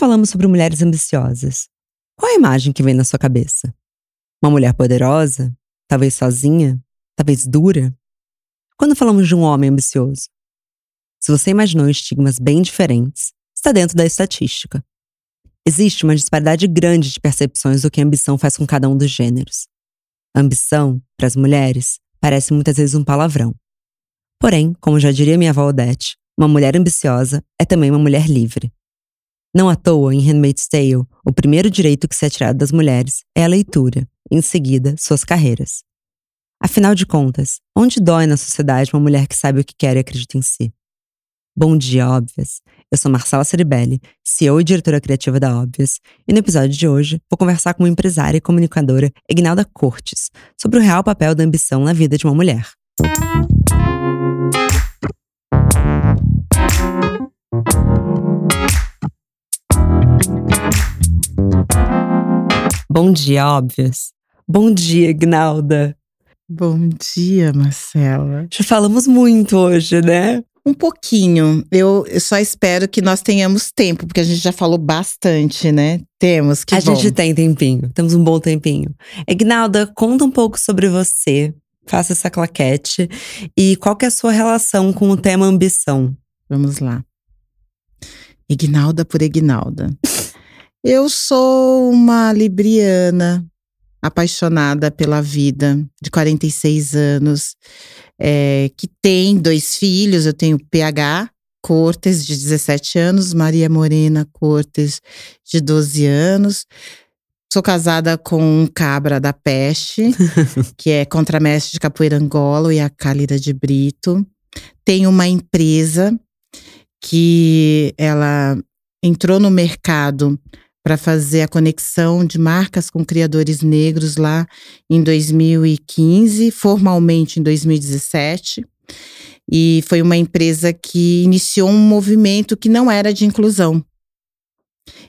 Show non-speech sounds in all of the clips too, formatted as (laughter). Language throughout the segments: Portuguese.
falamos sobre mulheres ambiciosas, qual a imagem que vem na sua cabeça? Uma mulher poderosa? Talvez sozinha? Talvez dura? Quando falamos de um homem ambicioso? Se você imaginou estigmas bem diferentes, está dentro da estatística. Existe uma disparidade grande de percepções do que a ambição faz com cada um dos gêneros. A ambição, para as mulheres, parece muitas vezes um palavrão. Porém, como já diria minha avó Odete, uma mulher ambiciosa é também uma mulher livre. Não à toa, em Handmaid's Tale, o primeiro direito que se é tirado das mulheres é a leitura, em seguida, suas carreiras. Afinal de contas, onde dói na sociedade uma mulher que sabe o que quer e acredita em si? Bom dia, Óbvias! Eu sou Marcela Ceribelli, CEO e diretora criativa da Óbvias, e no episódio de hoje vou conversar com uma empresária e comunicadora, Ignalda Cortes, sobre o real papel da ambição na vida de uma mulher. Bom dia, Óbvias! Bom dia, Ignalda! Bom dia, Marcela. Já falamos muito hoje, né? Um pouquinho. Eu só espero que nós tenhamos tempo, porque a gente já falou bastante, né? Temos, que A bom. gente tem tempinho, temos um bom tempinho. Ignalda, conta um pouco sobre você, faça essa claquete. E qual que é a sua relação com o tema ambição? Vamos lá. Ignalda por Ignalda. (laughs) Eu sou uma libriana apaixonada pela vida, de 46 anos, é, que tem dois filhos. Eu tenho PH Cortes, de 17 anos, Maria Morena Cortes, de 12 anos. Sou casada com um cabra da peste, (laughs) que é contramestre de capoeira Angola, e a Cálida de Brito. Tenho uma empresa que ela entrou no mercado para fazer a conexão de marcas com criadores negros lá em 2015, formalmente em 2017. E foi uma empresa que iniciou um movimento que não era de inclusão.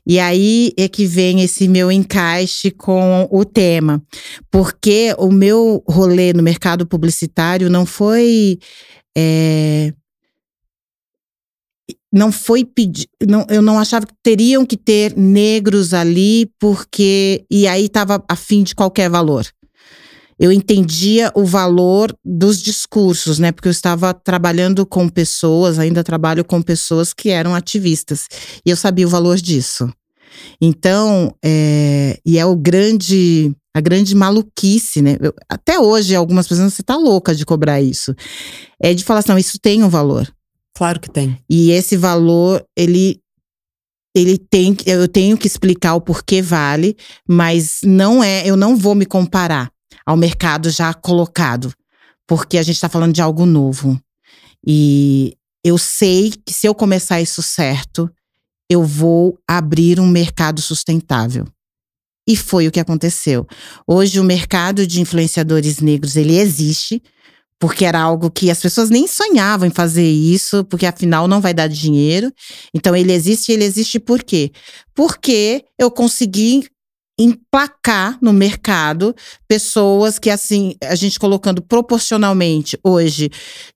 E aí é que vem esse meu encaixe com o tema, porque o meu rolê no mercado publicitário não foi é, não foi pedir, eu não achava que teriam que ter negros ali, porque. E aí estava a fim de qualquer valor. Eu entendia o valor dos discursos, né? Porque eu estava trabalhando com pessoas, ainda trabalho com pessoas que eram ativistas. E eu sabia o valor disso. Então, é, e é o grande. A grande maluquice, né? Eu, até hoje, algumas pessoas, você tá louca de cobrar isso. É de falar assim, não, isso tem um valor. Claro que tem. E esse valor, ele ele tem eu tenho que explicar o porquê vale, mas não é, eu não vou me comparar ao mercado já colocado, porque a gente está falando de algo novo. E eu sei que se eu começar isso certo, eu vou abrir um mercado sustentável. E foi o que aconteceu. Hoje o mercado de influenciadores negros, ele existe, porque era algo que as pessoas nem sonhavam em fazer isso, porque afinal não vai dar dinheiro. Então ele existe, ele existe por quê? Porque eu consegui emplacar no mercado pessoas que assim, a gente colocando proporcionalmente hoje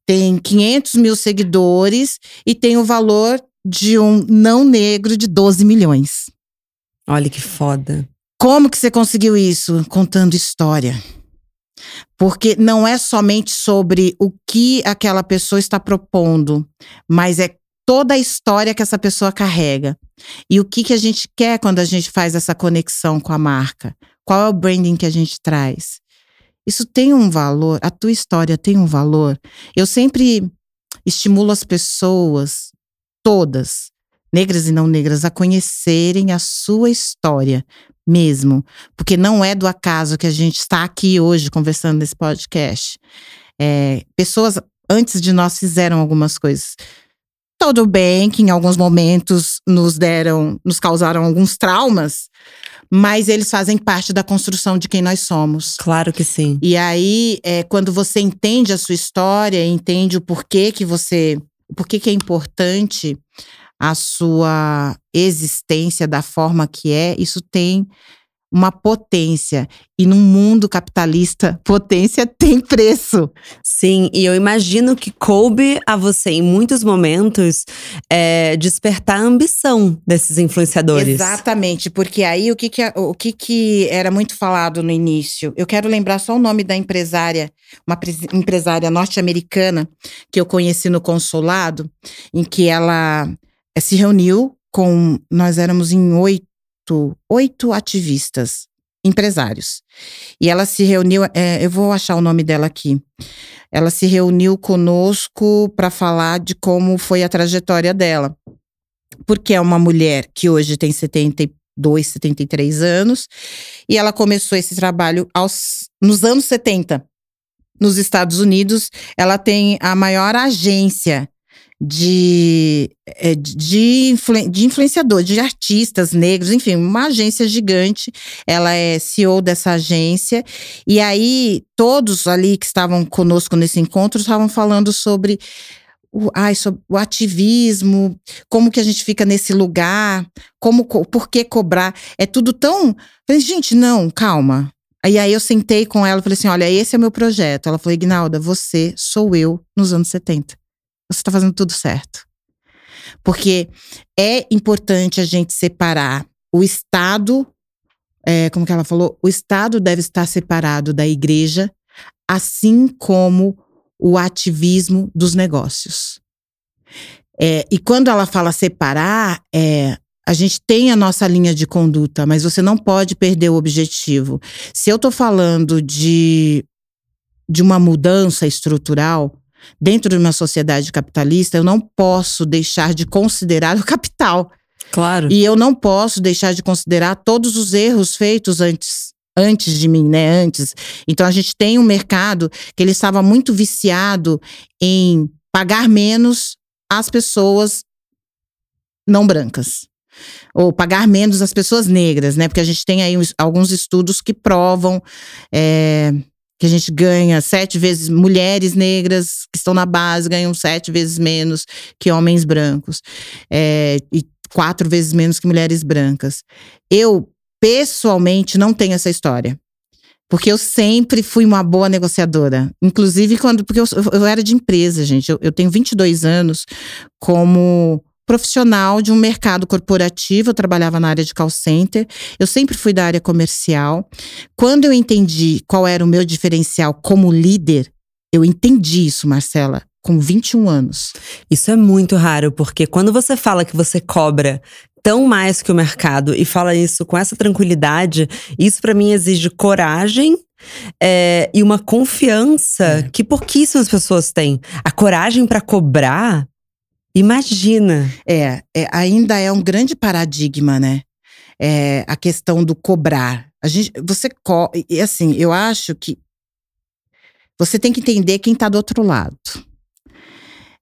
tem 500 mil seguidores e tem o valor de um não negro de 12 milhões. Olha que foda. Como que você conseguiu isso? Contando história. Porque não é somente sobre o que aquela pessoa está propondo, mas é toda a história que essa pessoa carrega. E o que, que a gente quer quando a gente faz essa conexão com a marca? Qual é o branding que a gente traz? Isso tem um valor, a tua história tem um valor. Eu sempre estimulo as pessoas, todas, negras e não negras, a conhecerem a sua história mesmo. Porque não é do acaso que a gente está aqui hoje conversando nesse podcast. É, pessoas antes de nós fizeram algumas coisas. Tudo bem que em alguns momentos nos deram, nos causaram alguns traumas, mas eles fazem parte da construção de quem nós somos. Claro que sim. E aí, é, quando você entende a sua história, entende o porquê que você. O porquê que é importante a sua existência da forma que é, isso tem uma potência. E num mundo capitalista, (laughs) potência tem preço. Sim, e eu imagino que coube a você, em muitos momentos, é, despertar a ambição desses influenciadores. Exatamente, porque aí o que, que, o que, que era muito falado no início? Eu quero lembrar só o nome da empresária, uma empresária norte-americana que eu conheci no consulado, em que ela se reuniu com. Nós éramos em oito oito, oito ativistas, empresários. E ela se reuniu, é, eu vou achar o nome dela aqui. Ela se reuniu conosco para falar de como foi a trajetória dela. Porque é uma mulher que hoje tem 72, 73 anos, e ela começou esse trabalho aos, nos anos 70. Nos Estados Unidos, ela tem a maior agência de, é, de, de influenciador, de artistas negros, enfim, uma agência gigante. Ela é CEO dessa agência. E aí, todos ali que estavam conosco nesse encontro estavam falando sobre o, ai, sobre o ativismo, como que a gente fica nesse lugar, como, por que cobrar. É tudo tão. Falei, gente, não, calma. E aí eu sentei com ela e falei assim: olha, esse é o meu projeto. Ela falou, Ignalda, você sou eu nos anos 70 você está fazendo tudo certo. Porque é importante a gente separar o Estado, é, como que ela falou, o Estado deve estar separado da igreja, assim como o ativismo dos negócios. É, e quando ela fala separar, é, a gente tem a nossa linha de conduta, mas você não pode perder o objetivo. Se eu estou falando de, de uma mudança estrutural, dentro de uma sociedade capitalista, eu não posso deixar de considerar (laughs) o capital. Claro. E eu não posso deixar de considerar todos os erros feitos antes antes de mim, né? Antes. Então a gente tem um mercado que ele estava muito viciado em pagar menos às pessoas não brancas. Ou pagar menos às pessoas negras, né? Porque a gente tem aí alguns estudos que provam é, que a gente ganha sete vezes mulheres negras que estão na base ganham sete vezes menos que homens brancos é, e quatro vezes menos que mulheres brancas. Eu pessoalmente não tenho essa história. Porque eu sempre fui uma boa negociadora. Inclusive, quando. Porque eu, eu era de empresa, gente. Eu, eu tenho 22 anos como profissional de um mercado corporativo, eu trabalhava na área de call center, eu sempre fui da área comercial. Quando eu entendi qual era o meu diferencial como líder, eu entendi isso, Marcela, com 21 anos. Isso é muito raro, porque quando você fala que você cobra tão mais que o mercado e fala isso com essa tranquilidade, isso para mim exige coragem é, e uma confiança é. que pouquíssimas pessoas têm. A coragem para cobrar Imagina. É, é, ainda é um grande paradigma, né? É, a questão do cobrar. A gente, você co e assim, eu acho que você tem que entender quem está do outro lado.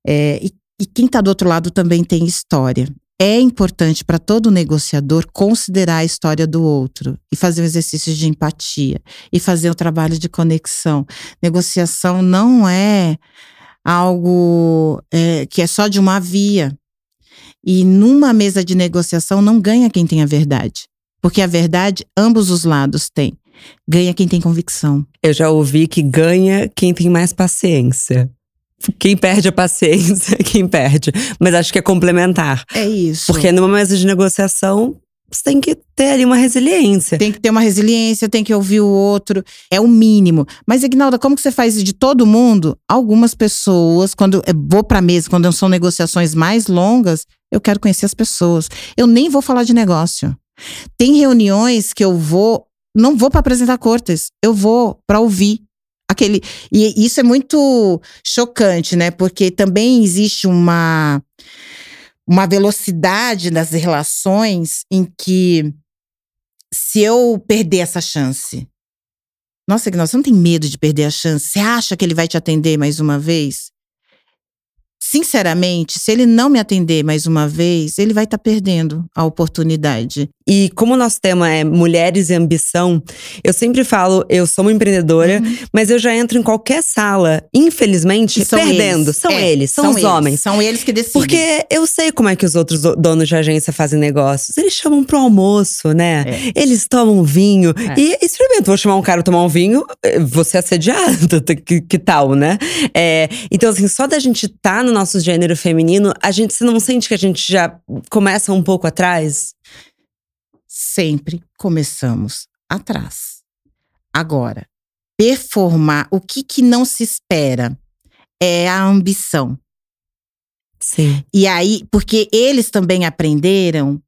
É, e, e quem está do outro lado também tem história. É importante para todo negociador considerar a história do outro e fazer um exercício de empatia e fazer o trabalho de conexão. Negociação não é algo é, que é só de uma via. E numa mesa de negociação não ganha quem tem a verdade. Porque a verdade, ambos os lados têm. Ganha quem tem convicção. Eu já ouvi que ganha quem tem mais paciência. Quem perde a paciência, (laughs) quem perde. Mas acho que é complementar. É isso. Porque numa mesa de negociação, você tem que ter ali uma resiliência. Tem que ter uma resiliência, tem que ouvir o outro. É o mínimo. Mas, Ignalda, como que você faz de todo mundo? Algumas pessoas, quando eu vou pra mesa, quando são negociações mais longas, eu quero conhecer as pessoas. Eu nem vou falar de negócio. Tem reuniões que eu vou, não vou para apresentar cortes, eu vou para ouvir aquele. E isso é muito chocante, né? Porque também existe uma uma velocidade nas relações em que se eu perder essa chance, nossa, Ignaldo, você não tem medo de perder a chance? Você acha que ele vai te atender mais uma vez? Sinceramente, se ele não me atender mais uma vez, ele vai estar tá perdendo a oportunidade. E como o nosso tema é mulheres e ambição, eu sempre falo, eu sou uma empreendedora, uhum. mas eu já entro em qualquer sala, infelizmente, perdendo. Eles. São é, eles, são, são os eles. homens. São eles que decidem. Porque eu sei como é que os outros donos de agência fazem negócios. Eles chamam pro almoço, né? É. Eles tomam vinho. É. E experimenta, vou chamar um cara tomar um vinho, eh, você é assediado, (laughs) que, que tal, né? É, então, assim, só da gente estar tá no nosso gênero feminino, a gente se não sente que a gente já começa um pouco atrás? sempre começamos atrás. Agora, performar o que, que não se espera é a ambição. Sim. E aí, porque eles também aprenderam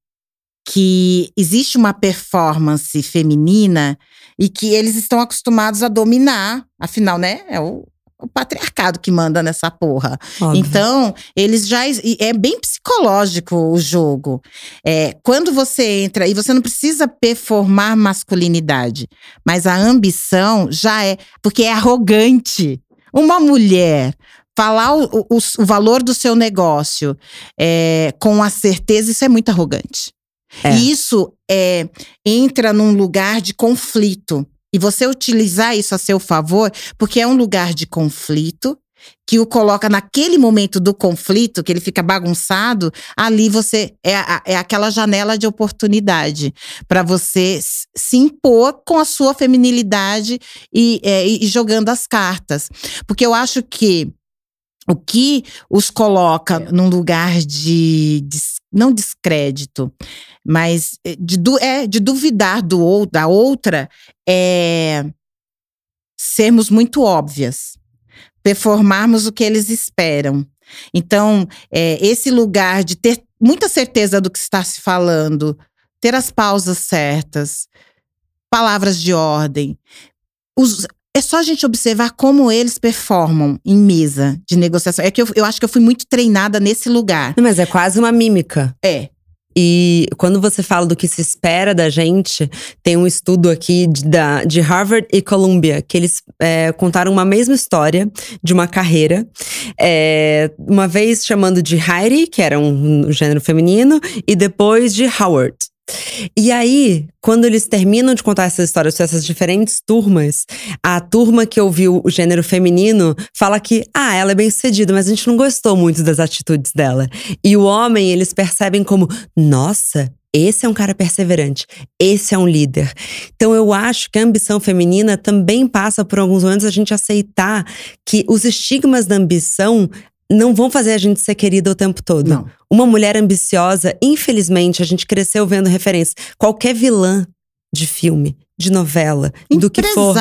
que existe uma performance feminina e que eles estão acostumados a dominar, afinal, né? É o, o patriarcado que manda nessa porra. Óbvio. Então, eles já. É bem psicológico o jogo. É, quando você entra, e você não precisa performar masculinidade, mas a ambição já é. Porque é arrogante. Uma mulher falar o, o, o valor do seu negócio é, com a certeza, isso é muito arrogante. É. E isso é, entra num lugar de conflito e você utilizar isso a seu favor, porque é um lugar de conflito que o coloca naquele momento do conflito, que ele fica bagunçado, ali você é, é aquela janela de oportunidade para você se impor com a sua feminilidade e, é, e jogando as cartas. Porque eu acho que o que os coloca num lugar de, de não descrédito, mas eh, de, é, de duvidar do ou da outra é sermos muito óbvias, performarmos o que eles esperam. Então, é, esse lugar de ter muita certeza do que está se falando, ter as pausas certas, palavras de ordem, os, é só a gente observar como eles performam em mesa de negociação. É que eu, eu acho que eu fui muito treinada nesse lugar. Mas é quase uma mímica. É. E quando você fala do que se espera da gente, tem um estudo aqui de, da, de Harvard e Columbia, que eles é, contaram uma mesma história de uma carreira. É, uma vez chamando de Heidi, que era um, um gênero feminino, e depois de Howard. E aí, quando eles terminam de contar essas histórias essas diferentes turmas, a turma que ouviu o gênero feminino fala que, ah, ela é bem sucedida, mas a gente não gostou muito das atitudes dela. E o homem, eles percebem como, nossa, esse é um cara perseverante, esse é um líder. Então eu acho que a ambição feminina também passa por alguns momentos a gente aceitar que os estigmas da ambição não vão fazer a gente ser querida o tempo todo. Não. Uma mulher ambiciosa, infelizmente, a gente cresceu vendo referência. Qualquer vilã de filme, de novela, do que for.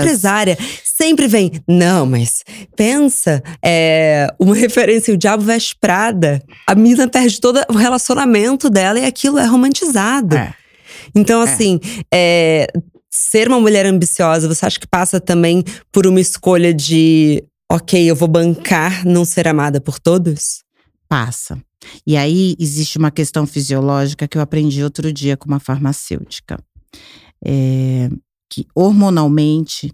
Empresária. Sempre vem. Não, mas pensa, é, uma (laughs) referência, o Diabo Veste Prada. A mina perde todo o relacionamento dela e aquilo é romantizado. É. Então, é. assim, é, ser uma mulher ambiciosa, você acha que passa também por uma escolha de ok, eu vou bancar não ser amada por todos? Passa. E aí existe uma questão fisiológica que eu aprendi outro dia com uma farmacêutica. É, que hormonalmente,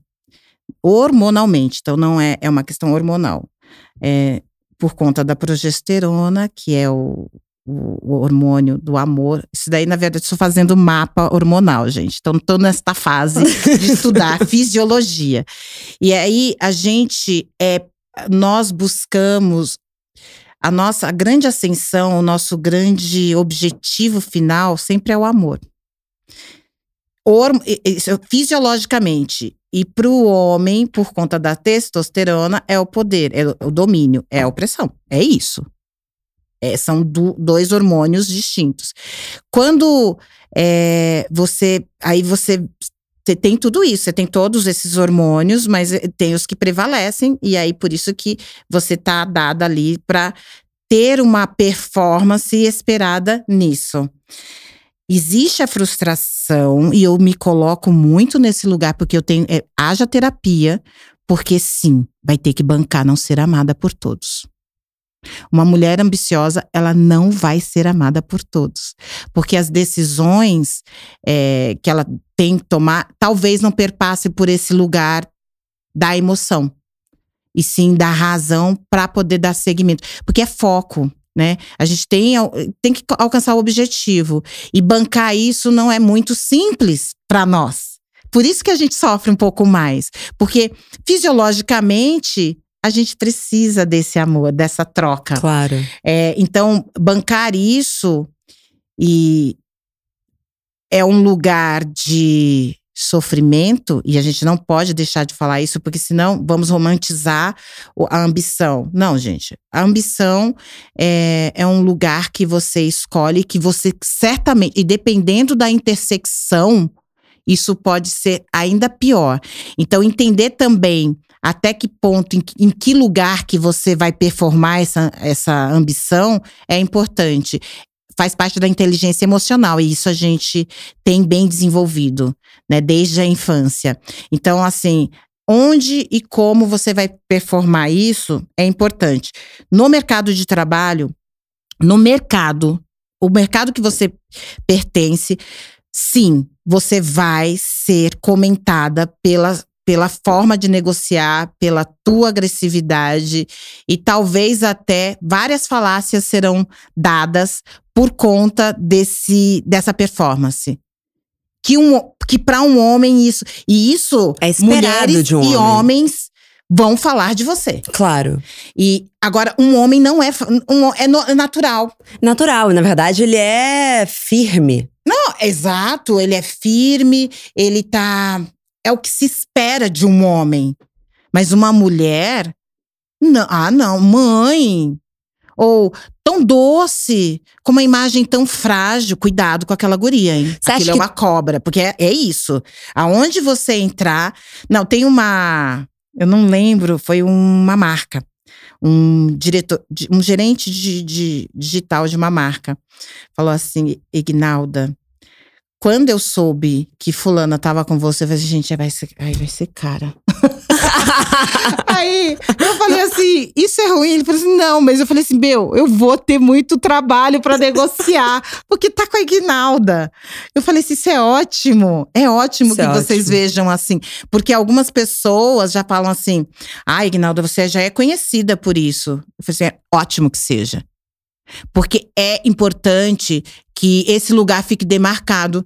hormonalmente, então não é, é uma questão hormonal. É, por conta da progesterona, que é o, o, hormônio do amor. Isso daí, na verdade, estou fazendo mapa hormonal, gente. Então, estou nesta fase de (laughs) estudar fisiologia. E aí, a gente, é, nós buscamos a nossa a grande ascensão, o nosso grande objetivo final sempre é o amor. Or, fisiologicamente, e para o homem, por conta da testosterona, é o poder, é o domínio, é a opressão. É isso. É, são do, dois hormônios distintos. Quando é, você. Aí você você tem tudo isso, você tem todos esses hormônios, mas eh, tem os que prevalecem, e aí por isso que você tá dada ali para ter uma performance esperada nisso. Existe a frustração, e eu me coloco muito nesse lugar, porque eu tenho. É, haja terapia, porque sim, vai ter que bancar não ser amada por todos. Uma mulher ambiciosa, ela não vai ser amada por todos. Porque as decisões é, que ela tem que tomar, talvez não perpasse por esse lugar da emoção. e sim dar razão para poder dar seguimento, porque é foco. Né? A gente tem, tem que alcançar o objetivo. E bancar isso não é muito simples para nós. Por isso que a gente sofre um pouco mais. Porque fisiologicamente a gente precisa desse amor, dessa troca. Claro. É, então, bancar isso e é um lugar de sofrimento, e a gente não pode deixar de falar isso, porque senão vamos romantizar a ambição. Não, gente. A ambição é, é um lugar que você escolhe, que você certamente, e dependendo da intersecção, isso pode ser ainda pior. Então, entender também até que ponto, em, em, que lugar que você vai performar essa, essa ambição é importante faz parte da inteligência emocional e isso a gente tem bem desenvolvido, né, desde a infância. Então, assim, onde e como você vai performar isso é importante. No mercado de trabalho, no mercado, o mercado que você pertence, sim, você vai ser comentada pela pela forma de negociar, pela tua agressividade e talvez até várias falácias serão dadas por conta desse dessa performance. Que um que para um homem isso e isso é mulheres de um e homem. homens vão falar de você. Claro. E agora um homem não é um, é, no, é natural. Natural, na verdade ele é firme. Não, exato, ele é firme, ele tá é o que se espera de um homem. Mas uma mulher, não, ah, não, mãe. Ou tão doce, com uma imagem tão frágil. Cuidado com aquela guria, hein? Você Aquilo é uma cobra, porque é, é isso. Aonde você entrar. Não, tem uma. Eu não lembro, foi uma marca um diretor, um gerente de, de, digital de uma marca falou assim, Ignalda, quando eu soube que fulana tava com você, eu falei assim, gente, vai ser, ai, vai ser cara. (laughs) aí eu falei assim, isso é ruim? Ele falou assim, não, mas eu falei assim, meu, eu vou ter muito trabalho para negociar, porque tá com a Ignalda. Eu falei assim, isso é ótimo, é ótimo isso que é vocês ótimo. vejam assim, porque algumas pessoas já falam assim, ah, Ignalda, você já é conhecida por isso. Eu falei assim, é ótimo que seja. Porque é importante que esse lugar fique demarcado.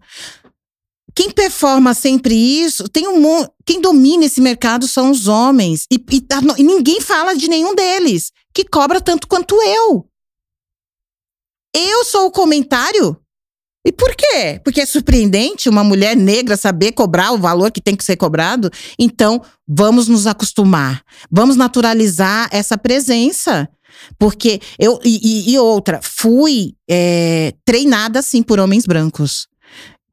Quem performa sempre isso, tem um quem domina esse mercado são os homens e, e, tá e ninguém fala de nenhum deles que cobra tanto quanto eu. Eu sou o comentário. E por quê? Porque é surpreendente uma mulher negra saber cobrar o valor que tem que ser cobrado. Então, vamos nos acostumar. Vamos naturalizar essa presença. Porque eu. E, e outra, fui é, treinada assim por homens brancos.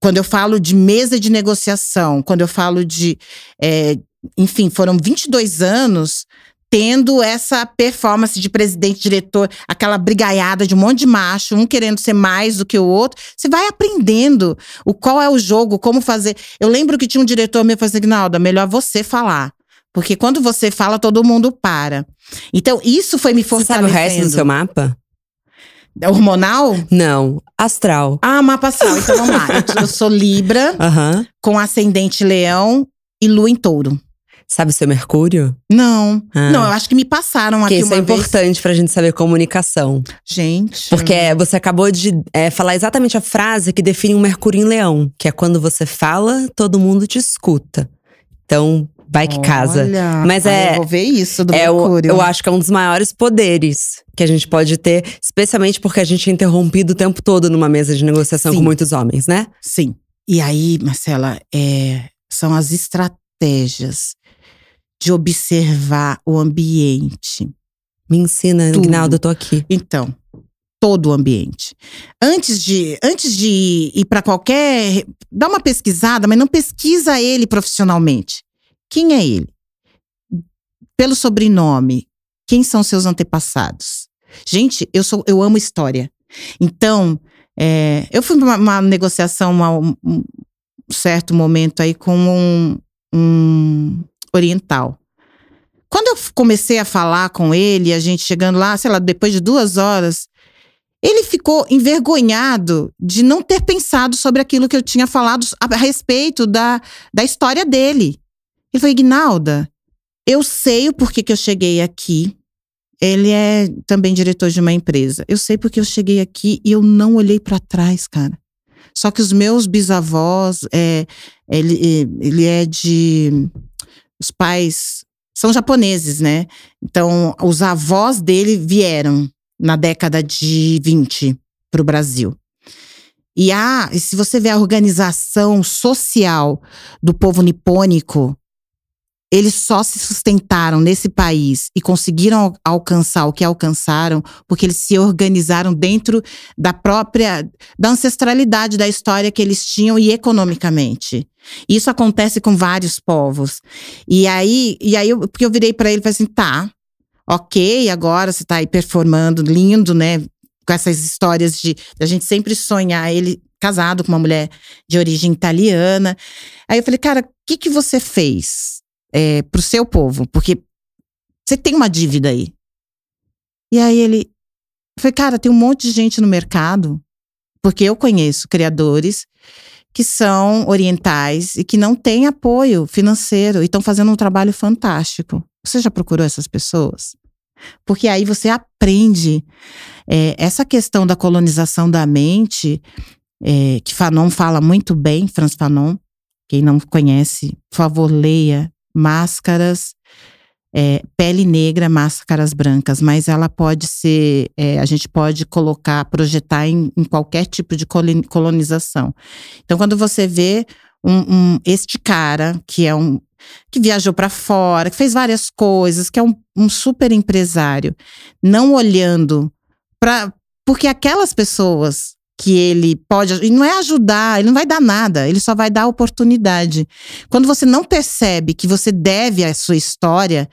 Quando eu falo de mesa de negociação, quando eu falo de. É, enfim, foram 22 anos tendo essa performance de presidente, diretor, aquela brigaiada de um monte de macho, um querendo ser mais do que o outro. Você vai aprendendo o qual é o jogo, como fazer. Eu lembro que tinha um diretor meu que falou assim: melhor você falar. Porque quando você fala, todo mundo para. Então, isso foi me fortalecendo. Você sabe o resto do seu mapa? Hormonal? Não, astral. Ah, mapa astral. Então vamos lá. Eu, sou Libra, (laughs) uhum. com ascendente leão e lua em touro. Sabe o seu Mercúrio? Não. Ah. Não, eu acho que me passaram Porque aqui isso é vez. importante pra gente saber comunicação. Gente. Porque você acabou de é, falar exatamente a frase que define um Mercúrio em Leão, que é quando você fala, todo mundo te escuta. Então, vai que casa. Olha, Mas é. Eu vou ver isso do é Mercúrio. O, eu acho que é um dos maiores poderes que a gente pode ter, especialmente porque a gente é interrompido o tempo todo numa mesa de negociação Sim. com muitos homens, né? Sim. E aí, Marcela, é, são as estratégias de observar o ambiente. Me ensina, Ignaldo, eu tô aqui. Então, todo o ambiente. Antes de, antes de ir para qualquer. Dá uma pesquisada, mas não pesquisa ele profissionalmente. Quem é ele? Pelo sobrenome, quem são seus antepassados? Gente, eu sou, eu amo história. Então, é, eu fui uma, uma, negociação, uma, um certo momento aí com um, um oriental. Quando eu comecei a falar com ele, a gente chegando lá, sei lá, depois de duas horas, ele ficou envergonhado de não ter pensado sobre aquilo que eu tinha falado a respeito da, da história dele. Ele falou, Ignalda, Eu sei o porquê que eu cheguei aqui. Ele é também diretor de uma empresa. Eu sei porque eu cheguei aqui e eu não olhei para trás, cara. Só que os meus bisavós, é, ele, ele é de. Os pais são japoneses, né? Então, os avós dele vieram na década de 20 para o Brasil. E a, se você vê a organização social do povo nipônico, eles só se sustentaram nesse país e conseguiram alcançar o que alcançaram porque eles se organizaram dentro da própria da ancestralidade da história que eles tinham e economicamente. Isso acontece com vários povos. E aí, e aí eu, porque eu virei para ele e falei assim: "Tá, OK, agora você tá aí performando lindo, né? Com essas histórias de a gente sempre sonhar ele casado com uma mulher de origem italiana. Aí eu falei: "Cara, o que que você fez?" É, pro seu povo, porque você tem uma dívida aí. E aí ele foi, cara, tem um monte de gente no mercado, porque eu conheço criadores que são orientais e que não têm apoio financeiro e estão fazendo um trabalho fantástico. Você já procurou essas pessoas? Porque aí você aprende é, essa questão da colonização da mente, é, que Fanon fala muito bem, Franz Fanon. Quem não conhece, por favor, leia máscaras, é, pele negra, máscaras brancas, mas ela pode ser, é, a gente pode colocar, projetar em, em, qualquer tipo de colonização. Então, quando você vê um, um este cara que é um que viajou para fora, que fez várias coisas, que é um, um super empresário, não olhando para porque aquelas pessoas que ele pode. E não é ajudar, ele não vai dar nada, ele só vai dar oportunidade. Quando você não percebe que você deve a sua história,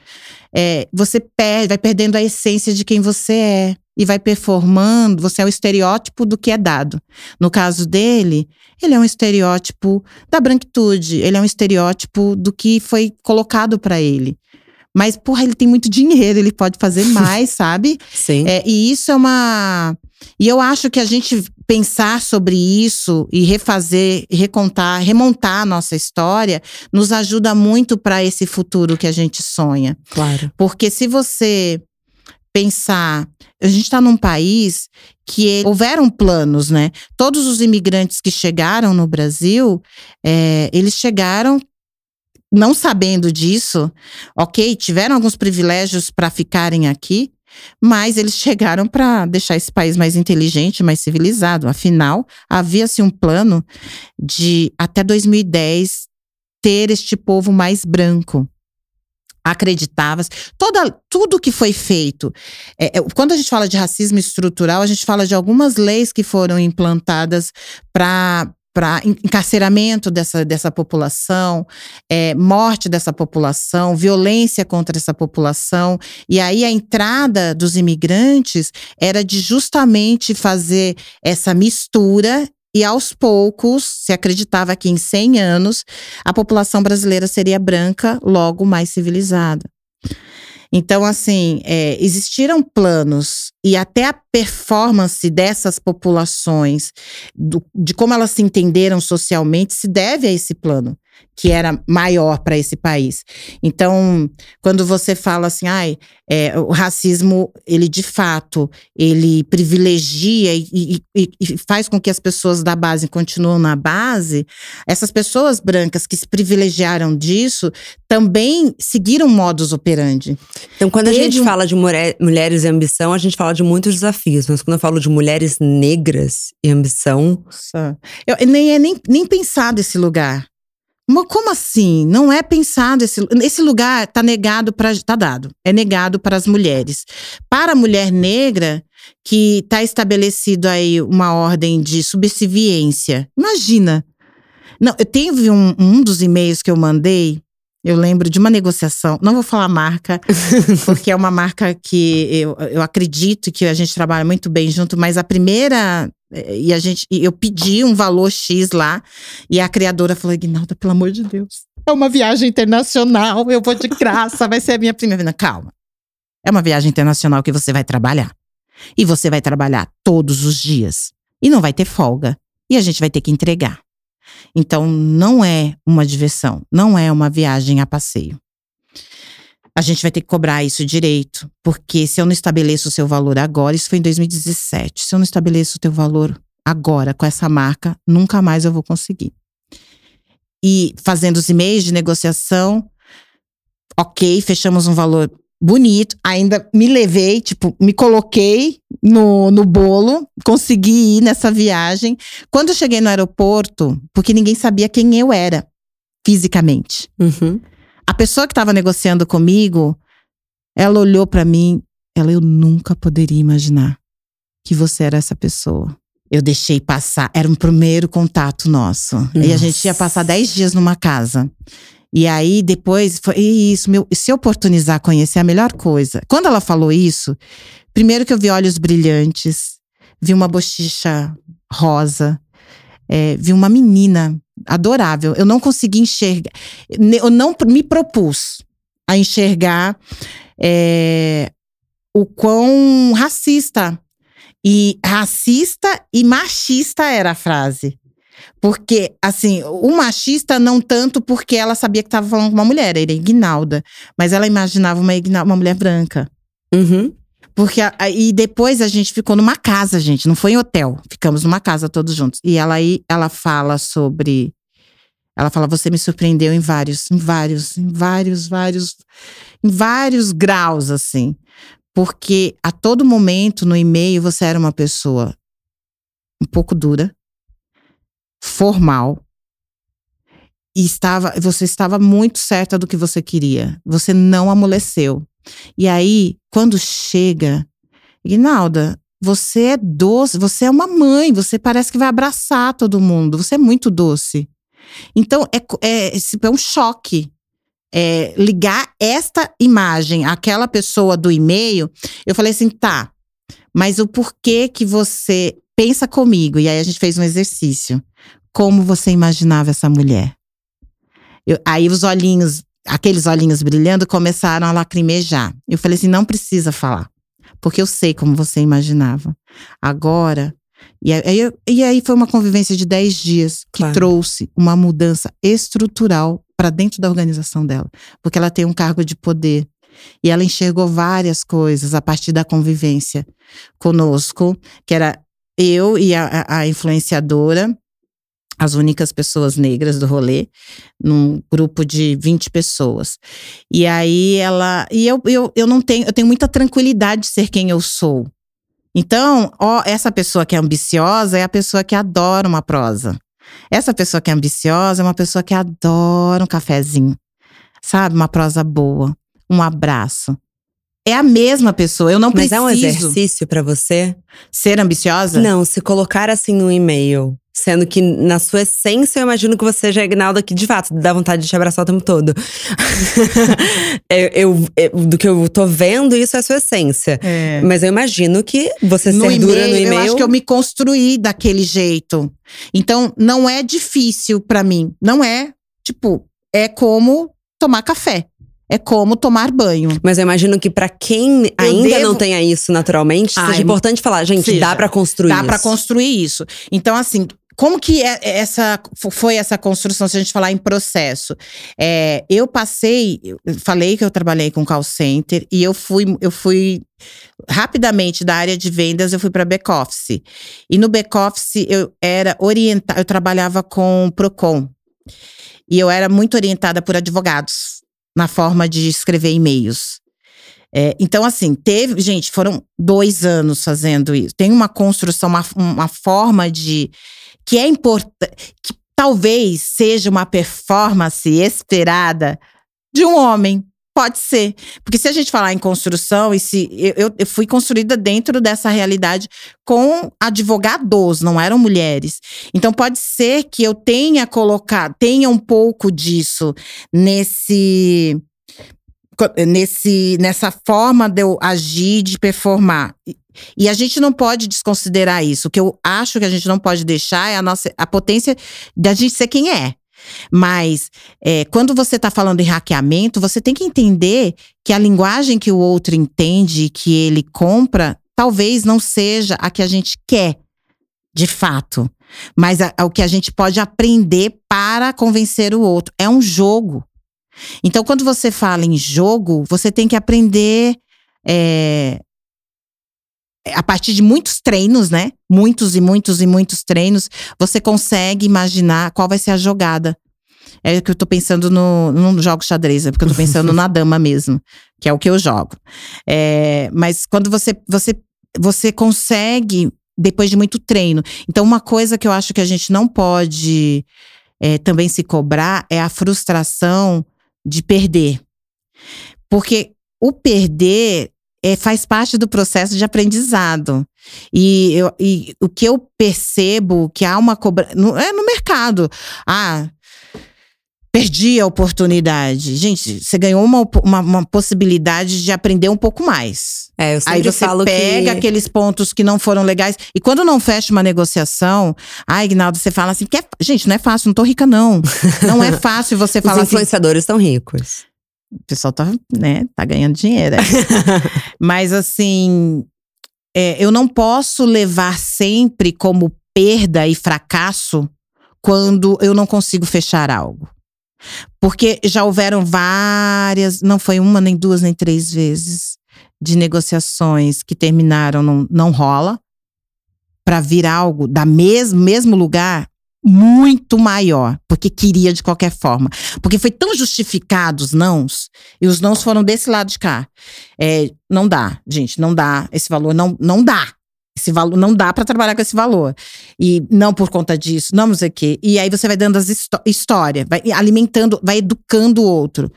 é, você perde, vai perdendo a essência de quem você é. E vai performando, você é o estereótipo do que é dado. No caso dele, ele é um estereótipo da branquitude, ele é um estereótipo do que foi colocado para ele. Mas, porra, ele tem muito dinheiro, ele pode fazer (laughs) mais, sabe? Sim. É, e isso é uma. E eu acho que a gente pensar sobre isso e refazer, recontar, remontar a nossa história nos ajuda muito para esse futuro que a gente sonha. Claro. Porque se você pensar, a gente está num país que houveram planos, né? Todos os imigrantes que chegaram no Brasil, é, eles chegaram não sabendo disso, ok, tiveram alguns privilégios para ficarem aqui, mas eles chegaram para deixar esse país mais inteligente, mais civilizado. Afinal, havia-se um plano de, até 2010, ter este povo mais branco acreditava toda tudo que foi feito é, é, quando a gente fala de racismo estrutural a gente fala de algumas leis que foram implantadas para para encarceramento dessa, dessa população, é, morte dessa população, violência contra essa população. E aí a entrada dos imigrantes era de justamente fazer essa mistura e aos poucos, se acreditava que em 100 anos a população brasileira seria branca, logo mais civilizada. Então, assim, é, existiram planos e até a performance dessas populações, do, de como elas se entenderam socialmente, se deve a esse plano que era maior para esse país. Então, quando você fala assim, ai, é, o racismo, ele de fato, ele privilegia e, e, e, faz com que as pessoas da base continuem na base, essas pessoas brancas que se privilegiaram disso também seguiram modus operandi. Então, quando a gente fala de mulher, mulheres e ambição, a gente fala de muitos desafios, mas quando eu falo de mulheres negras e ambição. Eu, nem é nem, nem pensado esse lugar. Mas como assim? Não é pensado esse, esse lugar está negado para tá dado, é negado para as mulheres. Para a mulher negra que está estabelecido aí uma ordem de subserviência. Imagina. Não, eu teve um, um dos e-mails que eu mandei eu lembro de uma negociação, não vou falar marca, (laughs) porque é uma marca que eu, eu acredito que a gente trabalha muito bem junto, mas a primeira e a gente, eu pedi um valor X lá, e a criadora falou: Ignalda, pelo amor de Deus, é uma viagem internacional, eu vou de graça, vai ser a minha primeira. Calma. É uma viagem internacional que você vai trabalhar. E você vai trabalhar todos os dias. E não vai ter folga. E a gente vai ter que entregar. Então, não é uma diversão, não é uma viagem a passeio. A gente vai ter que cobrar isso direito. Porque se eu não estabeleço o seu valor agora, isso foi em 2017. Se eu não estabeleço o teu valor agora com essa marca, nunca mais eu vou conseguir. E fazendo os e-mails de negociação, ok, fechamos um valor bonito, ainda me levei, tipo, me coloquei no, no bolo, consegui ir nessa viagem. Quando eu cheguei no aeroporto, porque ninguém sabia quem eu era, fisicamente. Uhum. A pessoa que estava negociando comigo, ela olhou para mim, ela, eu nunca poderia imaginar que você era essa pessoa. Eu deixei passar, era um primeiro contato nosso. Nossa. E a gente ia passar dez dias numa casa. E aí depois foi isso, meu, se oportunizar conhecer é a melhor coisa. Quando ela falou isso, primeiro que eu vi olhos brilhantes, vi uma bochicha rosa, é, vi uma menina adorável. Eu não consegui enxergar, eu não me propus a enxergar é, o quão racista e racista e machista era a frase. Porque, assim, o machista não tanto porque ela sabia que estava falando com uma mulher, era Ignalda. Mas ela imaginava uma, uma mulher branca. Uhum. Porque e depois a gente ficou numa casa, gente, não foi em hotel. Ficamos numa casa todos juntos. E ela aí ela fala sobre ela fala você me surpreendeu em vários, em vários, em vários, vários em vários graus assim. Porque a todo momento no e-mail você era uma pessoa um pouco dura, formal e estava, você estava muito certa do que você queria. Você não amoleceu. E aí, quando chega, Ignalda, você é doce, você é uma mãe, você parece que vai abraçar todo mundo, você é muito doce. Então, é, é, é um choque. É, ligar esta imagem àquela pessoa do e-mail, eu falei assim, tá, mas o porquê que você pensa comigo? E aí a gente fez um exercício como você imaginava essa mulher. Eu, aí os olhinhos, aqueles olhinhos brilhando, começaram a lacrimejar. Eu falei assim: não precisa falar, porque eu sei como você imaginava. Agora. E aí, e aí foi uma convivência de 10 dias que claro. trouxe uma mudança estrutural para dentro da organização dela, porque ela tem um cargo de poder. E ela enxergou várias coisas a partir da convivência conosco, que era eu e a, a influenciadora, as únicas pessoas negras do rolê, num grupo de 20 pessoas. E aí ela. E eu, eu, eu não tenho, eu tenho muita tranquilidade de ser quem eu sou. Então, ó, essa pessoa que é ambiciosa é a pessoa que adora uma prosa. Essa pessoa que é ambiciosa é uma pessoa que adora um cafezinho. Sabe? Uma prosa boa, um abraço. É a mesma pessoa, eu não Mas preciso. Mas é um exercício para você? Ser ambiciosa? Não, se colocar assim no e-mail. Sendo que, na sua essência, eu imagino que você já é Ignalda que, de fato, dá vontade de te abraçar o tempo todo. (laughs) eu, eu, eu, do que eu tô vendo, isso é a sua essência. É. Mas eu imagino que você no ser dura no e-mail… Eu acho que eu me construí daquele jeito. Então, não é difícil para mim. Não é, tipo, é como tomar café. É como tomar banho. Mas eu imagino que para quem eu ainda devo... não tenha isso naturalmente, Ai, seja importante falar, gente, seja, dá para construir dá isso. Dá para construir isso. Então, assim, como que é essa foi essa construção, se a gente falar em processo? É, eu passei, falei que eu trabalhei com call center e eu fui, eu fui rapidamente da área de vendas, eu fui para back office. E no back office eu era orientada, eu trabalhava com Procon. E eu era muito orientada por advogados na forma de escrever e-mails. É, então, assim, teve. Gente, foram dois anos fazendo isso. Tem uma construção, uma, uma forma de que é importante, que talvez seja uma performance esperada de um homem. Pode ser. Porque se a gente falar em construção, e se eu, eu fui construída dentro dessa realidade com advogados, não eram mulheres. Então pode ser que eu tenha colocado, tenha um pouco disso nesse nesse nessa forma de eu agir, de performar. E a gente não pode desconsiderar isso. O que eu acho que a gente não pode deixar é a nossa a potência da gente ser quem é. Mas é, quando você está falando em hackeamento, você tem que entender que a linguagem que o outro entende, que ele compra, talvez não seja a que a gente quer, de fato. Mas a, a, o que a gente pode aprender para convencer o outro. É um jogo. Então, quando você fala em jogo, você tem que aprender é, a partir de muitos treinos, né? Muitos e muitos e muitos treinos, você consegue imaginar qual vai ser a jogada. É que eu tô pensando no. Não jogo xadrez, é porque eu tô pensando (laughs) na dama mesmo, que é o que eu jogo. É, mas quando você, você, você consegue, depois de muito treino. Então, uma coisa que eu acho que a gente não pode é, também se cobrar é a frustração de perder. Porque o perder é, faz parte do processo de aprendizado. E, eu, e o que eu percebo que há uma cobrança. É no mercado. Ah, perdi a oportunidade. Gente, você ganhou uma, uma, uma, possibilidade de aprender um pouco mais. É, eu sempre Aí você falo pega que... aqueles pontos que não foram legais. E quando não fecha uma negociação, ah, Ignaldo, você fala assim, que é, gente, não é fácil, não tô rica, não. Não é (laughs) fácil você falar Os assim. influenciadores estão ricos. O pessoal tá, né, tá ganhando dinheiro. É. (laughs) Mas assim, é, eu não posso levar sempre como perda e fracasso quando eu não consigo fechar algo. Porque já houveram várias, não foi uma, nem duas, nem três vezes, de negociações que terminaram, não, não rola, para vir algo da mesmo, mesmo lugar muito maior, porque queria de qualquer forma. Porque foi tão justificado os nãos, e os nãos foram desse lado de cá. É, não dá, gente, não dá. Esse valor não, não dá. Esse valor não dá para trabalhar com esse valor. E não por conta disso, não sei o quê. E aí você vai dando as histórias, vai alimentando, vai educando o outro.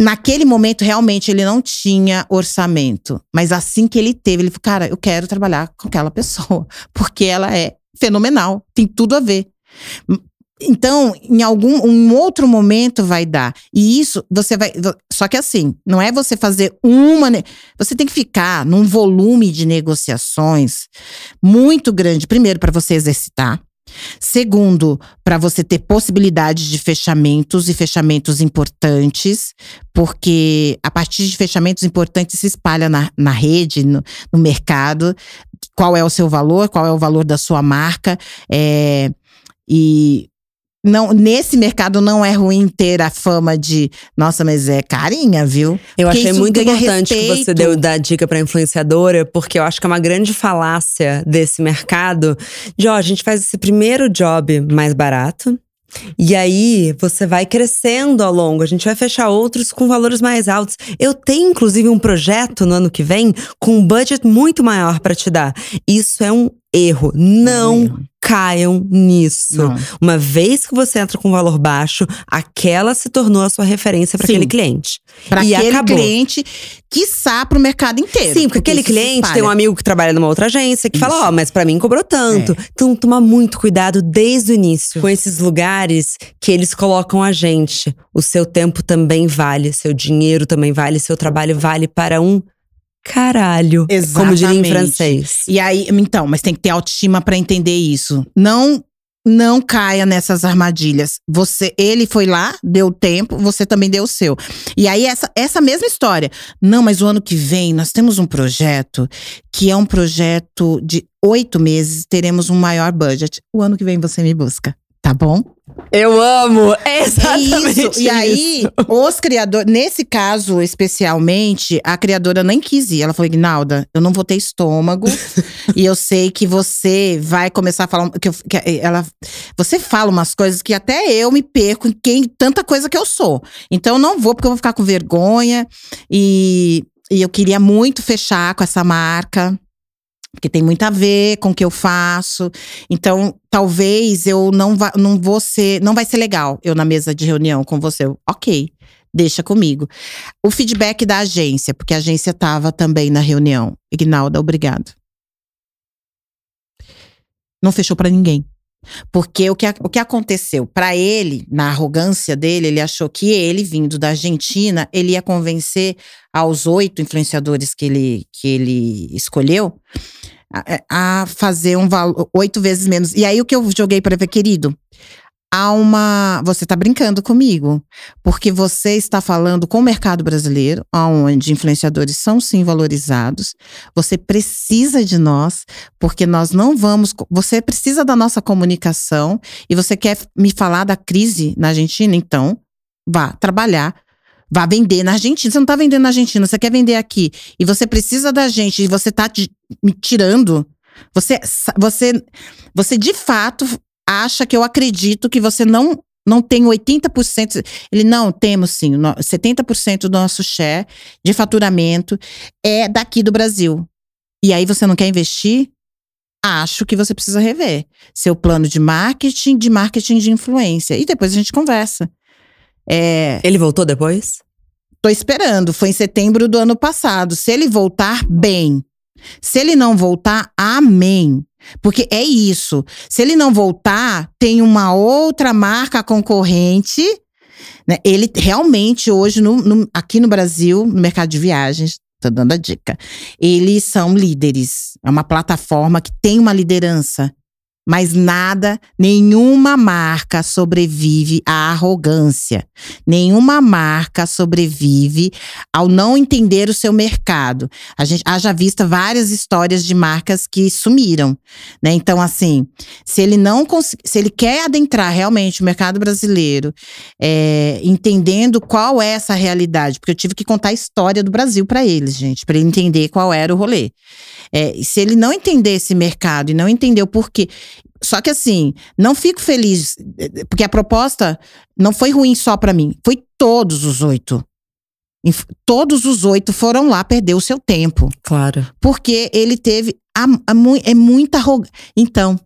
Naquele momento, realmente, ele não tinha orçamento. Mas assim que ele teve, ele falou: Cara, eu quero trabalhar com aquela pessoa. (laughs) Porque ela é fenomenal, tem tudo a ver. Então, em algum um outro momento vai dar. E isso você vai. Só que assim, não é você fazer uma. Você tem que ficar num volume de negociações muito grande. Primeiro, para você exercitar. Segundo, para você ter possibilidade de fechamentos e fechamentos importantes, porque a partir de fechamentos importantes se espalha na, na rede, no, no mercado, qual é o seu valor, qual é o valor da sua marca. É, e não, nesse mercado não é ruim ter a fama de, nossa, mas é carinha, viu? Eu Porque achei muito importante que você respeito. deu da dica pra influenciadora, porque eu acho que é uma grande falácia desse mercado de, ó, a gente faz esse primeiro job mais barato. E aí, você vai crescendo ao longo. A gente vai fechar outros com valores mais altos. Eu tenho, inclusive, um projeto no ano que vem com um budget muito maior para te dar. Isso é um erro. Não erro. caiam nisso. Não. Uma vez que você entra com valor baixo, aquela se tornou a sua referência para aquele cliente. Para aquele acabou. cliente, quiçá para o mercado inteiro. Sim, porque aquele isso se cliente tem um amigo que trabalha numa outra agência que fala: Isso. Ó, mas pra mim cobrou tanto. Então toma muito cuidado desde o início com esses lugares que eles colocam a gente. O seu tempo também vale, seu dinheiro também vale, seu trabalho vale para um caralho. Como diria em Exatamente. francês. E aí, então, mas tem que ter autoestima para entender isso. Não não caia nessas armadilhas. Você, ele foi lá, deu tempo, você também deu o seu. E aí essa essa mesma história. Não, mas o ano que vem nós temos um projeto que é um projeto de oito meses, teremos um maior budget. O ano que vem você me busca, tá bom? Eu amo! É É exatamente isso. E aí, os criadores, nesse caso especialmente, a criadora nem quis ir. Ela falou: Ignalda, eu não vou ter estômago. (laughs) e eu sei que você vai começar a falar. Que, eu- que ela, você fala umas coisas que até eu me perco em quem, tanta coisa que eu sou. Então, eu não vou, porque eu vou ficar com vergonha. E, e eu queria muito fechar com essa marca. Porque tem muito a ver com o que eu faço. Então, talvez eu não vá, não vou ser, não vai ser legal eu na mesa de reunião com você. Ok, deixa comigo. O feedback da agência, porque a agência estava também na reunião. Ignalda, obrigado. Não fechou para ninguém. Porque o que, o que aconteceu? Para ele, na arrogância dele, ele achou que ele, vindo da Argentina, ele ia convencer aos oito influenciadores que ele, que ele escolheu a, a fazer um valor oito vezes menos. E aí o que eu joguei para ver, querido, há uma. Você tá brincando comigo, porque você está falando com o mercado brasileiro, onde influenciadores são sim valorizados. Você precisa de nós, porque nós não vamos. Você precisa da nossa comunicação e você quer me falar da crise na Argentina, então. vá trabalhar, vá vender na Argentina. Você não tá vendendo na Argentina, você quer vender aqui. E você precisa da gente e você tá te- me tirando. Você, você, você de fato acha que eu acredito que você não não tem 80%. Ele, não, temos sim. no- 70% do nosso share de faturamento é daqui do Brasil. E aí você não quer investir? Acho que você precisa rever seu plano de marketing, de marketing de influência. E depois a gente conversa. É, Ele voltou depois? Tô esperando. Foi em setembro do ano passado. Se ele voltar, bem. Se ele não voltar, amém. Porque é isso. Se ele não voltar, tem uma outra marca concorrente. né? Ele realmente, hoje, no- no- aqui no Brasil, no mercado de viagens, tô dando a dica. Eles são líderes. É uma plataforma que tem uma liderança. Mas nada, nenhuma marca sobrevive à arrogância. Nenhuma marca sobrevive ao não entender o seu mercado. A gente haja vista várias histórias de marcas que sumiram, né? Então, assim, se ele não se ele quer adentrar realmente o mercado brasileiro, é, entendendo qual é essa realidade, porque eu tive que contar a história do Brasil para eles, gente, para ele entender qual era o rolê. É, se ele não entender esse mercado e não entender o porquê. Só que assim, não fico feliz, porque a proposta não foi ruim só para mim, foi todos os oito. Todos os oito foram lá perder o seu tempo. Claro. Porque ele teve. A, a é muita arrogância. Então,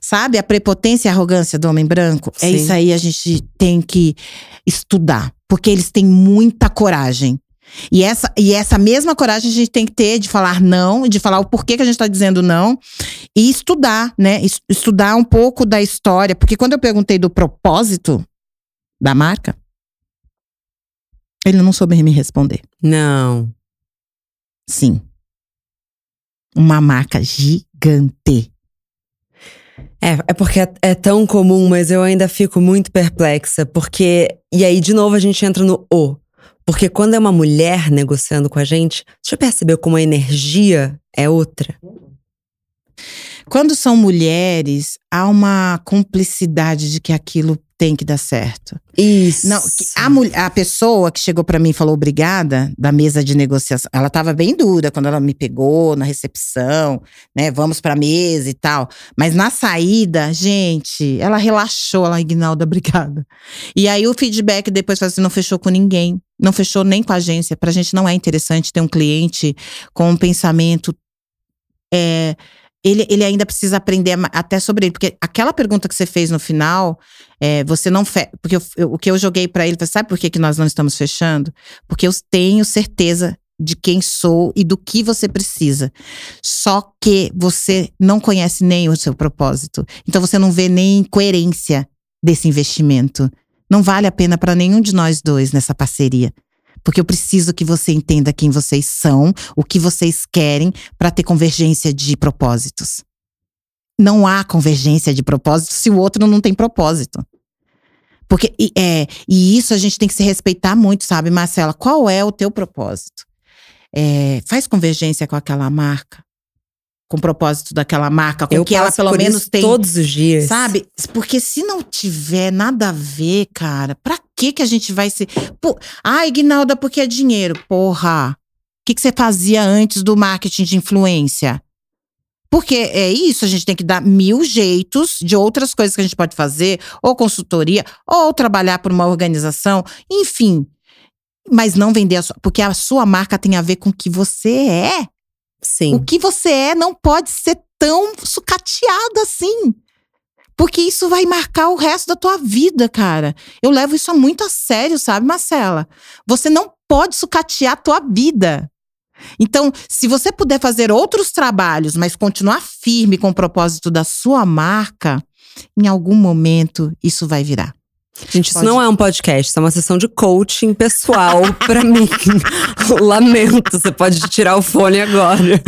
sabe a prepotência e a arrogância do homem branco? É Sim. isso aí a gente tem que estudar. Porque eles têm muita coragem. E essa, e essa mesma coragem a gente tem que ter de falar não, de falar o porquê que a gente está dizendo não, e estudar, né? Es- Estudar um pouco da história. Porque quando eu perguntei do propósito da marca, ele não soube me responder. Não. Sim. Uma marca gigante. É, é porque é, é tão comum, mas eu ainda fico muito perplexa, porque. E aí, de novo, a gente entra no o. Porque quando é uma mulher negociando com a gente, você já percebeu como a energia é outra? Quando são mulheres, há uma cumplicidade de que aquilo tem que dar certo. Isso. Não, a, mul- a pessoa que chegou pra mim e falou obrigada da mesa de negociação, ela tava bem dura quando ela me pegou na recepção, né? Vamos pra mesa e tal. Mas na saída, gente, ela relaxou, ela, Ignalda, obrigada. E aí o feedback depois foi assim: não fechou com ninguém, não fechou nem com a agência. Pra gente não é interessante ter um cliente com um pensamento. É, ele, ele ainda precisa aprender até sobre ele. Porque aquela pergunta que você fez no final, é, você não fe Porque eu- eu- o que eu joguei pra ele, sabe por que, que nós não estamos fechando? Porque eu tenho certeza de quem sou e do que você precisa. Só que você não conhece nem o seu propósito. Então você não vê nem coerência desse investimento. Não vale a pena para nenhum de nós dois nessa parceria. Porque eu preciso que você entenda quem vocês são, o que vocês querem para ter convergência de propósitos. Não há convergência de propósitos se o outro não tem propósito. Porque é, e isso a gente tem que se respeitar muito, sabe, Marcela? Qual é o teu propósito? É, faz convergência com aquela marca? Com o propósito daquela marca, com eu que ela pelo menos isso tem. todos os dias. Sabe? Porque se não tiver nada a ver, cara, pra que que a gente vai se. Pô, ah, Ignalda, porque é dinheiro. Porra. O que, que você fazia antes do marketing de influência? Porque é isso, a gente tem que dar mil jeitos de outras coisas que a gente pode fazer, ou consultoria, ou trabalhar por uma organização, enfim. Mas não vender a sua. Porque a sua marca tem a ver com o que você é. Sim. O que você é não pode ser tão sucateado assim. Porque isso vai marcar o resto da tua vida, cara. Eu levo isso muito a sério, sabe, Marcela? Você não pode sucatear a tua vida. Então, se você puder fazer outros trabalhos, mas continuar firme com o propósito da sua marca, em algum momento isso vai virar. Gente, isso Pode. não é um podcast, isso é uma sessão de coaching pessoal (laughs) pra mim. Lamento, você pode tirar o fone agora. (laughs)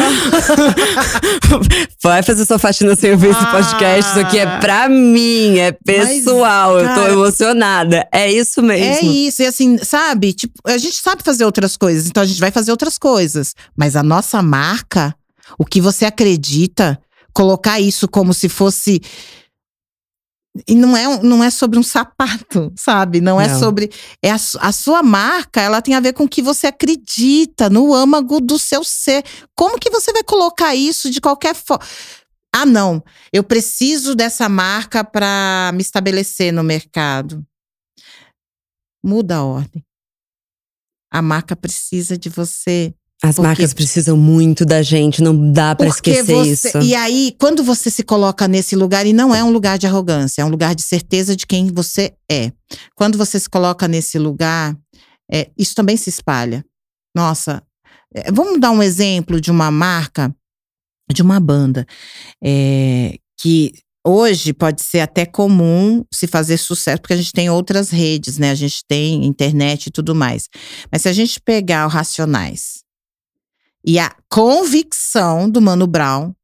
Vai fazer sua faxina sem ouvir esse podcast. Isso aqui é pra mim, é pessoal. eu tô cara- emocionada. É isso É mesmo. isso, e assim, sabe? Tipo, a gente sabe fazer outras coisas, então a gente vai fazer outras coisas. Mas a nossa marca, o que você acredita, colocar isso como se fosse e não é, não é sobre um sapato, sabe? Não é Não. sobre. É a, a sua marca, ela tem a ver com o que você acredita, no âmago do seu ser. Como que você vai colocar isso de qualquer forma? Ah, não. Eu preciso dessa marca para me estabelecer no mercado. Muda a ordem. A marca precisa de você As Porque- marcas precisam muito da gente, não dá Porque esquecer você, isso. E aí, quando você se coloca nesse lugar, e não é um lugar de arrogância, é um lugar de certeza de quem você é. Quando você se coloca nesse lugar, é, isso também se espalha. Nossa, é, vamos dar um exemplo de uma marca, de uma banda, é, que hoje pode ser até comum se fazer sucesso, porque a gente tem outras redes, né? A gente tem internet e tudo mais. Mas se a gente pegar o Racionais e a convicção do Mano Brown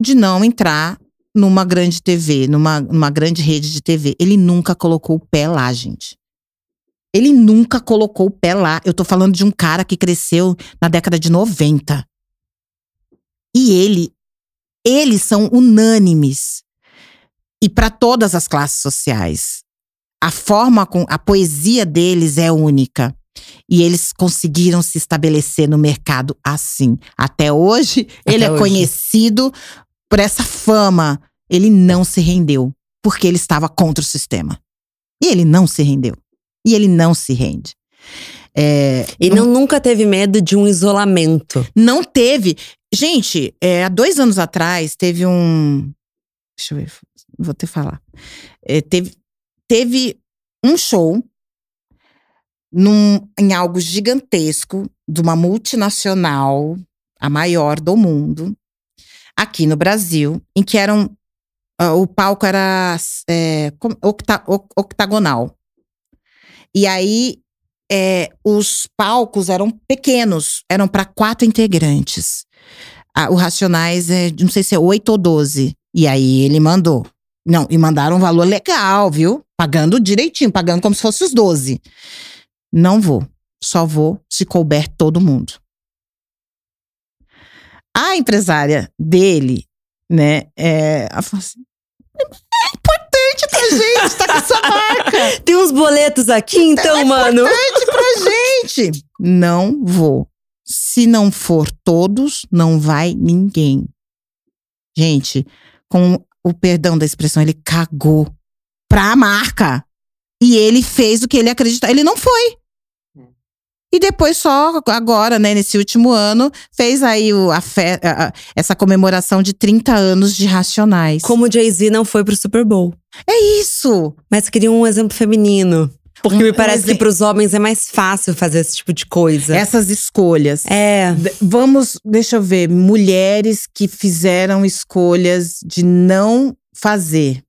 de não entrar numa grande TV, numa, numa grande rede de TV. Ele nunca colocou o pé lá, gente. Ele nunca colocou o pé lá. Eu tô falando de um cara que cresceu na década de 90. E ele, eles são unânimes. E para todas as classes sociais. A forma com a poesia deles é única. E eles conseguiram se estabelecer no mercado assim. Até hoje, ele é hoje. conhecido por essa fama. Ele não se rendeu, porque ele estava contra o sistema. E ele não se rendeu. E ele não se rende. É, E não, nunca teve medo de um isolamento. não teve. Gente, é, há dois anos atrás teve um. Deixa eu ver, vou te falar. É, teve, teve um show num, em algo gigantesco de uma multinacional, a maior do mundo, aqui no Brasil, em que eram. ah, o palco era é, octa- oc- octagonal. E aí é, os palcos eram pequenos, eram para quatro integrantes. Ah, o Racionais é, não sei se é oito ou doze. E aí ele mandou. Não, e mandaram um valor legal, viu? Pagando direitinho, pagando como se fosse os 12. Não vou. Só vou se couber todo mundo. A empresária dele, né, é, ela falou assim, é importante pra gente tá com essa (laughs) marca. Tem uns boletos aqui, então, mano. importante pra gente. Não vou. Se não for todos, não vai ninguém. Gente, com o perdão da expressão, ele cagou pra marca. E ele fez o que ele acreditava. Ele não foi. E depois, só agora, né, nesse último ano, fez aí o, a fe- a- essa comemoração de 30 anos de Racionais. Como o Jay-Z não foi pro Super Bowl. É isso! Mas queria um exemplo feminino. Porque Um- me parece que exe- pros homens é mais fácil fazer esse tipo de coisa. Essas escolhas. É. Vamos, deixa eu ver, mulheres que fizeram escolhas de não fazer.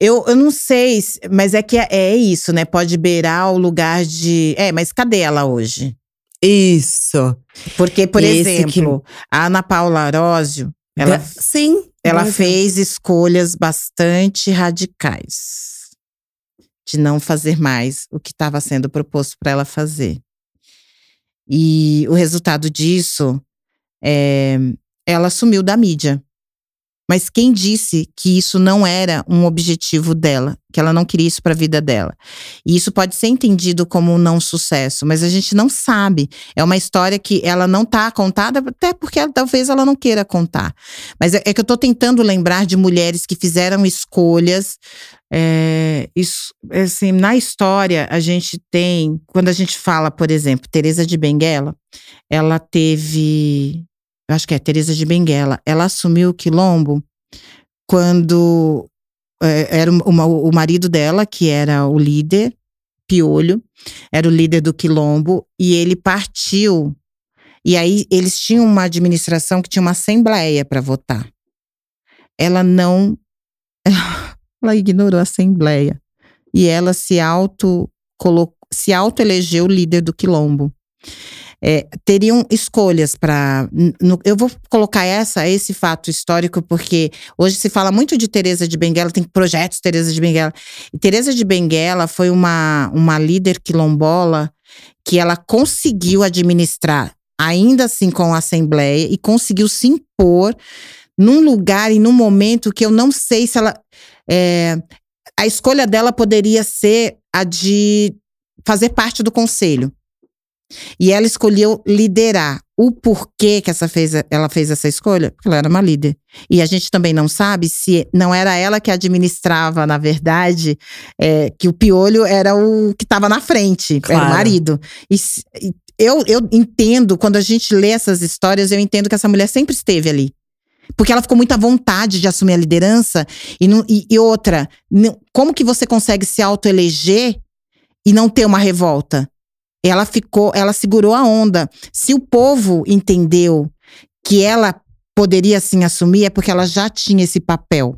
Eu, eu não sei, se- mas é que é, é isso, né? Pode beirar o lugar de. É, mas cadê ela hoje? Isso. Porque, por Esse exemplo, a Ana Paula Arósio, ela, Sim. ela fez escolhas bastante radicais de não fazer mais o que estava sendo proposto para ela fazer. E o resultado disso é ela sumiu da mídia. Mas quem disse que isso não era um objetivo dela, que ela não queria isso para a vida dela? E isso pode ser entendido como um não sucesso, mas a gente não sabe. É uma história que ela não está contada, até porque talvez ela não queira contar. Mas é, é que eu estou tentando lembrar de mulheres que fizeram escolhas. é, isso, assim, na história, a gente tem. Quando a gente fala, por exemplo, Teresa de Benguela, ela teve. Eu acho que é Teresa de Benguela. Ela assumiu o quilombo quando é, era uma- o marido dela, que era o líder, Piolho, era o líder do quilombo, e ele partiu. E aí eles tinham uma administração que tinha uma assembleia para votar. Ela não. (laughs) Ela ignorou a assembleia. E ela se auto colocou, se autoelegeu líder do quilombo. É, teriam escolhas para. Eu vou colocar essa, esse fato histórico, porque hoje se fala muito de Teresa de Benguela, tem projetos Teresa de Benguela. E Teresa de Benguela foi uma, uma líder quilombola que ela conseguiu administrar, ainda assim com a Assembleia, e conseguiu se impor num lugar e num momento que eu não sei se ela. É, a escolha dela poderia ser a de fazer parte do conselho. E ela escolheu liderar. O porquê que essa fez, ela fez essa escolha? Porque ela era uma líder. E a gente também não sabe se não era ela que administrava, na verdade, é, que o piolho era o que estava na frente, claro. era o marido. E, e eu, eu entendo, quando a gente lê essas histórias, eu entendo que essa mulher sempre esteve ali. Porque ela ficou muito à vontade de assumir a liderança. E, não, e, e outra, não, como que você consegue se autoeleger e não ter uma revolta? Ela ficou, ela segurou a onda. Se o povo entendeu que ela poderia sim assumir, é porque ela já tinha esse papel.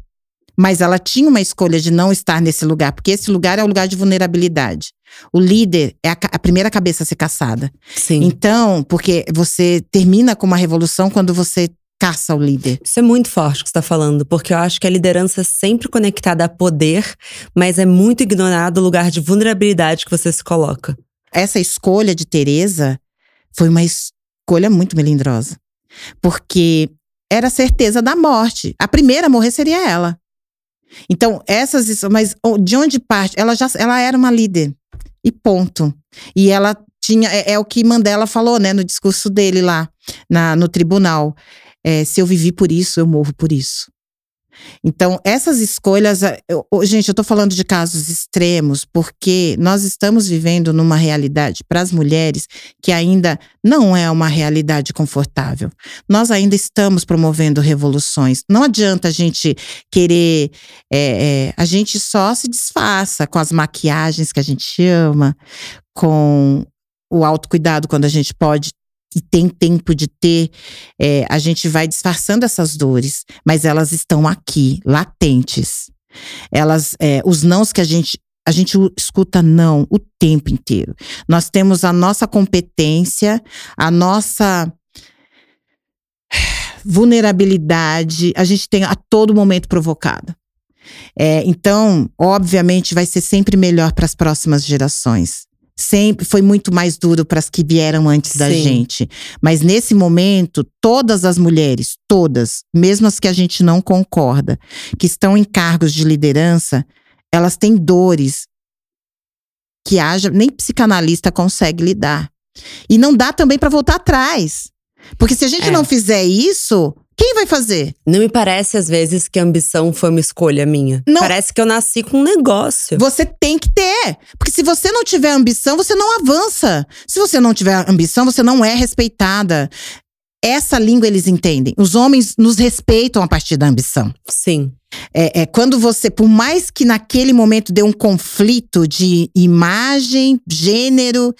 Mas ela tinha uma escolha de não estar nesse lugar, porque esse lugar é o lugar de vulnerabilidade. O líder é a, a primeira cabeça a ser caçada. Sim. Então, porque você termina com uma revolução quando você caça o líder. Isso é muito forte o que você está falando, porque eu acho que a liderança é sempre conectada a poder, mas é muito ignorado o lugar de vulnerabilidade que você se coloca. Essa escolha de Teresa foi uma escolha muito melindrosa, porque era certeza da morte. A primeira a morrer seria ela. Então, essas. Mas de onde parte? Ela já ela era uma líder. E ponto. E ela tinha. É, é o que Mandela falou, né, no discurso dele lá na, no tribunal. É, se eu vivi por isso, eu morro por isso. Então, essas escolhas, eu, gente, eu estou falando de casos extremos, porque nós estamos vivendo numa realidade para as mulheres que ainda não é uma realidade confortável. Nós ainda estamos promovendo revoluções. Não adianta a gente querer. É, é, a gente só se disfarça com as maquiagens que a gente ama, com o autocuidado quando a gente pode e tem tempo de ter, é, a gente vai disfarçando essas dores, mas elas estão aqui, latentes. Elas, é, os nãos que a gente a gente escuta não o tempo inteiro. Nós temos a nossa competência, a nossa vulnerabilidade, a gente tem a todo momento provocada. É, então, obviamente, vai ser sempre melhor para as próximas gerações sempre foi muito mais duro para as que vieram antes Sim. da gente. Mas nesse momento, todas as mulheres, todas, mesmo as que a gente não concorda, que estão em cargos de liderança, elas têm dores que haja nem psicanalista consegue lidar. E não dá também para voltar atrás. Porque se a gente é. não fizer isso, quem vai fazer? Não me parece, às vezes, que a ambição foi uma escolha minha. Não. Parece que eu nasci com um negócio. Você tem que ter. Porque se você não tiver ambição, você não avança. Se você não tiver ambição, você não é respeitada. Essa língua eles entendem. Os homens nos respeitam a partir da ambição. Sim. É, é, quando você, por mais que naquele momento dê um conflito de imagem, gênero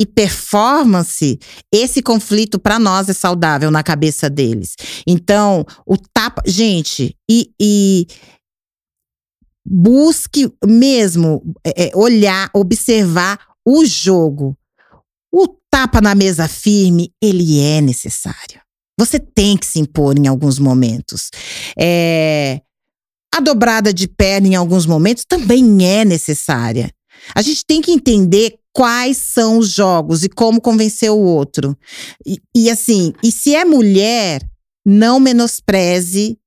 e performance, esse conflito para nós é saudável na cabeça deles. Então, o tapa. Gente, e, e busque mesmo é, é, olhar, observar o jogo. O tapa na mesa firme, ele é necessário. Você tem que se impor em alguns momentos. É, a dobrada de perna em alguns momentos também é necessária. A gente tem que entender quais são os jogos e como convencer o outro. E, e assim, e se é mulher, não menospreze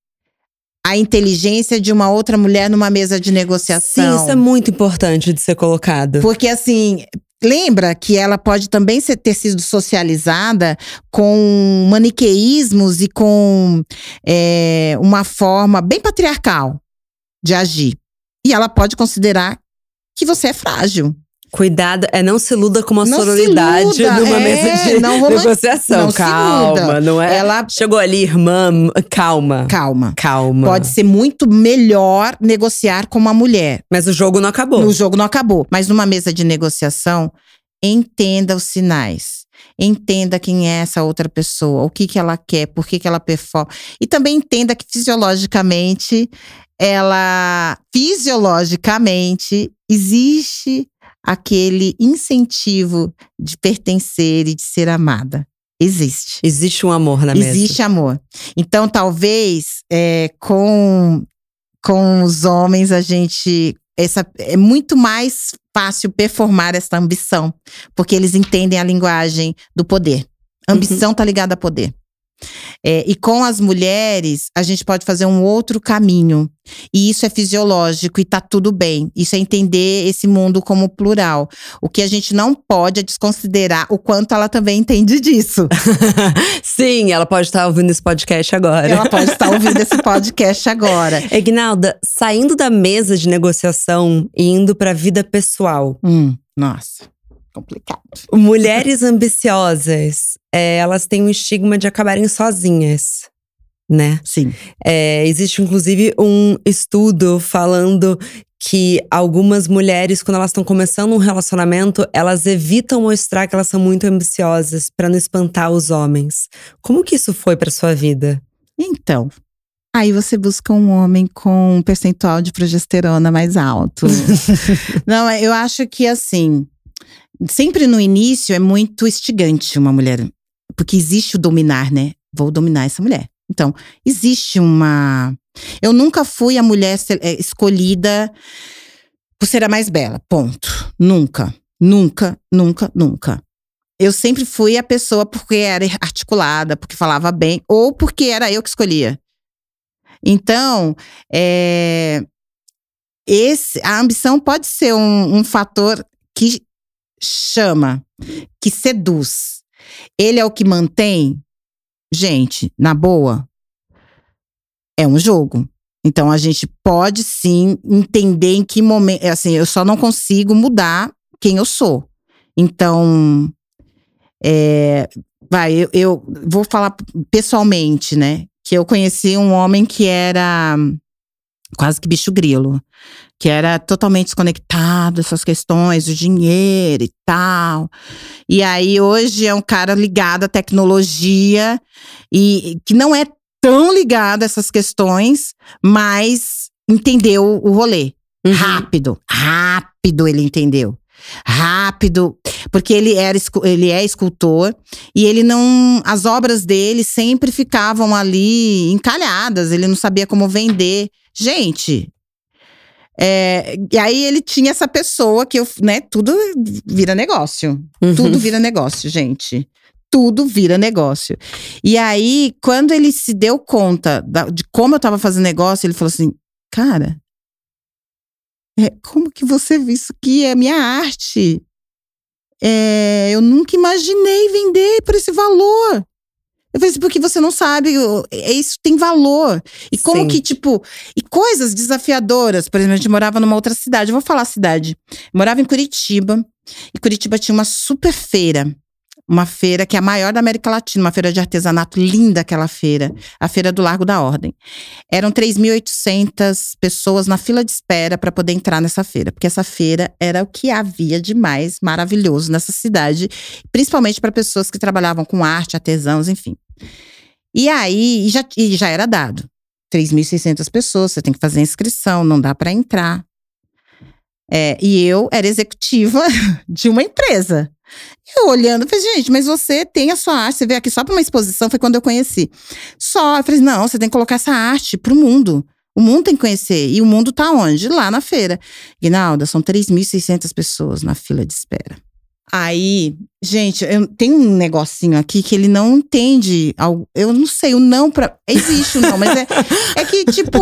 a inteligência de uma outra mulher numa mesa de negociação. Sim, isso é muito importante de ser colocado. Porque assim, lembra que ela pode também ser, ter sido socializada com maniqueísmos e com é, uma forma bem patriarcal de agir. E ela pode considerar que você é frágil. Cuidado, é não se luda com uma não sororidade numa é, mesa de não negociação. Não calma, não é? Ela chegou ali, irmã, calma. Calma. Calma. Pode ser muito melhor negociar com uma mulher. Mas o jogo não acabou. O jogo não acabou. Mas numa mesa de negociação, entenda os sinais. Entenda quem é essa outra pessoa, o que, que ela quer, por que, que ela performa. E também entenda que fisiologicamente, ela fisiologicamente existe aquele incentivo de pertencer e de ser amada. Existe. Existe um amor na mesa. Existe amor. Então, talvez é, com, com os homens a gente. Essa, é muito mais fácil performar essa ambição, porque eles entendem a linguagem do poder. Ambição uhum. tá ligada a poder. É, e com as mulheres, a gente pode fazer um outro caminho. E isso é fisiológico e tá tudo bem. Isso é entender esse mundo como plural. O que a gente não pode é desconsiderar o quanto ela também entende disso. (laughs) Sim, ela pode estar ouvindo esse podcast agora. Ela pode estar ouvindo esse podcast agora. (laughs) Egnalda, saindo da mesa de negociação e indo para a vida pessoal. Hum, nossa complicado. Mulheres ambiciosas, é, elas têm um estigma de acabarem sozinhas, né? Sim. É, existe inclusive um estudo falando que algumas mulheres, quando elas estão começando um relacionamento, elas evitam mostrar que elas são muito ambiciosas para não espantar os homens. Como que isso foi para sua vida? Então, Aí você busca um homem com um percentual de progesterona mais alto. (laughs) Não, eu acho que assim, sempre no início é muito instigante uma mulher, porque existe o dominar, né? Vou dominar essa mulher. Então, existe uma. Eu nunca fui a mulher é, escolhida por ser a mais bela, ponto. Nunca, nunca, nunca, nunca. Eu sempre fui a pessoa porque era articulada, porque falava bem, ou porque era eu que escolhia. Então, é, esse, a ambição pode ser um, um fator que chama, que seduz, ele é o que mantém, gente, na boa, é um jogo. Então a gente pode sim entender em que momento. Assim, eu só não consigo mudar quem eu sou. Então, é, vai, eu, eu vou falar pessoalmente, né? Que eu conheci um homem que era quase que bicho grilo, que era totalmente desconectado essas questões do dinheiro e tal. E aí hoje é um cara ligado à tecnologia e que não é tão ligado a essas questões, mas entendeu o rolê. Uhum. Rápido, rápido ele entendeu. Rápido, porque ele era ele é escultor e ele não as obras dele sempre ficavam ali encalhadas, ele não sabia como vender. Gente, é, e aí ele tinha essa pessoa que eu, né, tudo vira negócio. Uhum. Tudo vira negócio, gente. Tudo vira negócio. E aí, quando ele se deu conta da, de como eu tava fazendo negócio, ele falou assim: Cara, é, como que você viu isso aqui? É minha arte. É, eu nunca imaginei vender por esse valor. Eu falei assim, porque você não sabe, é, isso tem valor. E como Sim. que, tipo, e coisas desafiadoras. Por exemplo, a gente morava numa outra cidade, eu vou falar a cidade. Eu morava em Curitiba, e Curitiba tinha uma super feira. Uma feira que é a maior da América Latina, uma feira de artesanato, linda aquela feira, a Feira do Largo da Ordem. Eram 3.800 pessoas na fila de espera para poder entrar nessa feira, porque essa feira era o que havia de mais maravilhoso nessa cidade, principalmente para pessoas que trabalhavam com arte, artesãos, enfim. E aí, já, e já era dado. 3.600 pessoas, você tem que fazer inscrição, não dá para entrar. É, e eu era executiva (laughs) de uma empresa. Eu olhando, falei, gente, mas você tem a sua arte, você veio aqui só para uma exposição, foi quando eu conheci. Só, eu falei, não, você tem que colocar essa arte pro mundo. O mundo tem que conhecer. E o mundo tá onde? Lá na feira. Guinalda, são 3.600 pessoas na fila de espera. Aí, gente, eu, tem um negocinho aqui que ele não entende. Eu não sei, o não pra. Existe o não, mas é, é que, tipo.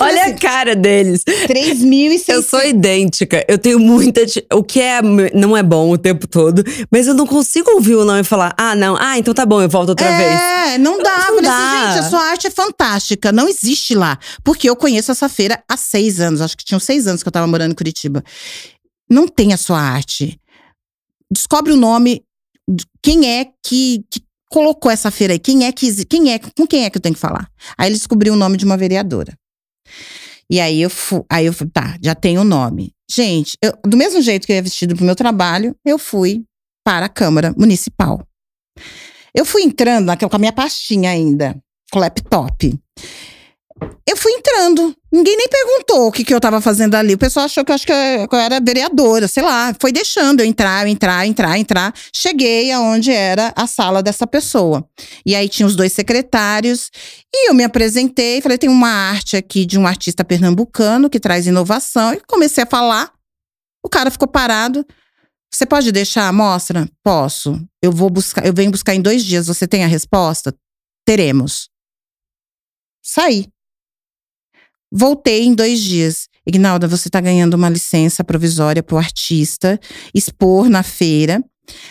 Olha assim, a cara deles. 3.600. Eu sou idêntica. Eu tenho muita. O que é, não é bom o tempo todo, mas eu não consigo ouvir o não e falar, ah, não, ah, então tá bom, eu volto outra é, vez. É, não dá. Não dá. Assim, gente, a sua arte é fantástica. Não existe lá. Porque eu conheço essa feira há seis anos. Acho que tinham seis anos que eu tava morando em Curitiba. Não tem a sua arte descobre o nome, quem é que, que colocou essa feira aí, quem é que quem é com quem é que eu tenho que falar. Aí ele descobriu o nome de uma vereadora. E aí eu fui, aí eu fui, tá, já tem o nome. Gente, eu, do mesmo jeito que eu ia vestido pro meu trabalho, eu fui para a Câmara Municipal. Eu fui entrando naquela com a minha pastinha ainda, com o laptop. Eu fui entrando. Ninguém nem perguntou o que, que eu tava fazendo ali. O pessoal achou que eu, acho que eu, era vereadora, sei lá. Foi deixando eu entrar, entrar, entrar, entrar. Cheguei aonde era a sala dessa pessoa. E aí tinha os dois secretários. E eu me apresentei, falei: tem uma arte aqui de um artista pernambucano que traz inovação. E comecei a falar. O cara ficou parado. Você pode deixar a amostra? Posso. Eu vou buscar, eu venho buscar em dois dias. Você tem a resposta? teremos. Saí. Voltei em dois dias. Ignalda, você está ganhando uma licença provisória para o artista expor na feira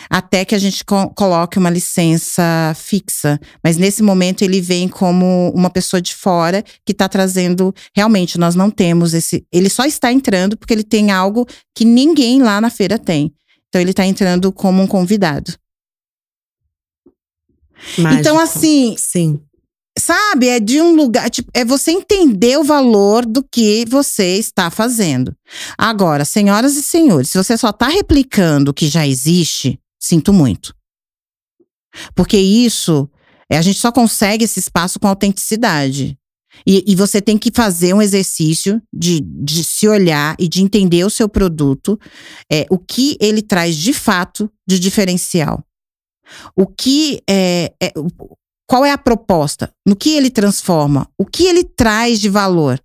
até que a gente co coloque uma licença fixa. Mas nesse momento ele vem como uma pessoa de fora que está trazendo. Realmente, nós não temos esse. Ele só está entrando porque ele tem algo que ninguém lá na feira tem. Então ele está entrando como um convidado. Mágico. Então, assim. Sim. Sabe, é de um lugar, tipo, é você entender o valor do que você está fazendo. Agora, senhoras e senhores, se você só está replicando o que já existe, sinto muito. Porque isso, é, a gente só consegue esse espaço com autenticidade. E, e você tem que fazer um exercício de, de se olhar e de entender o seu produto, é, o que ele traz de fato de diferencial. O que é, é qual é a proposta? No que ele transforma? O que ele traz de valor?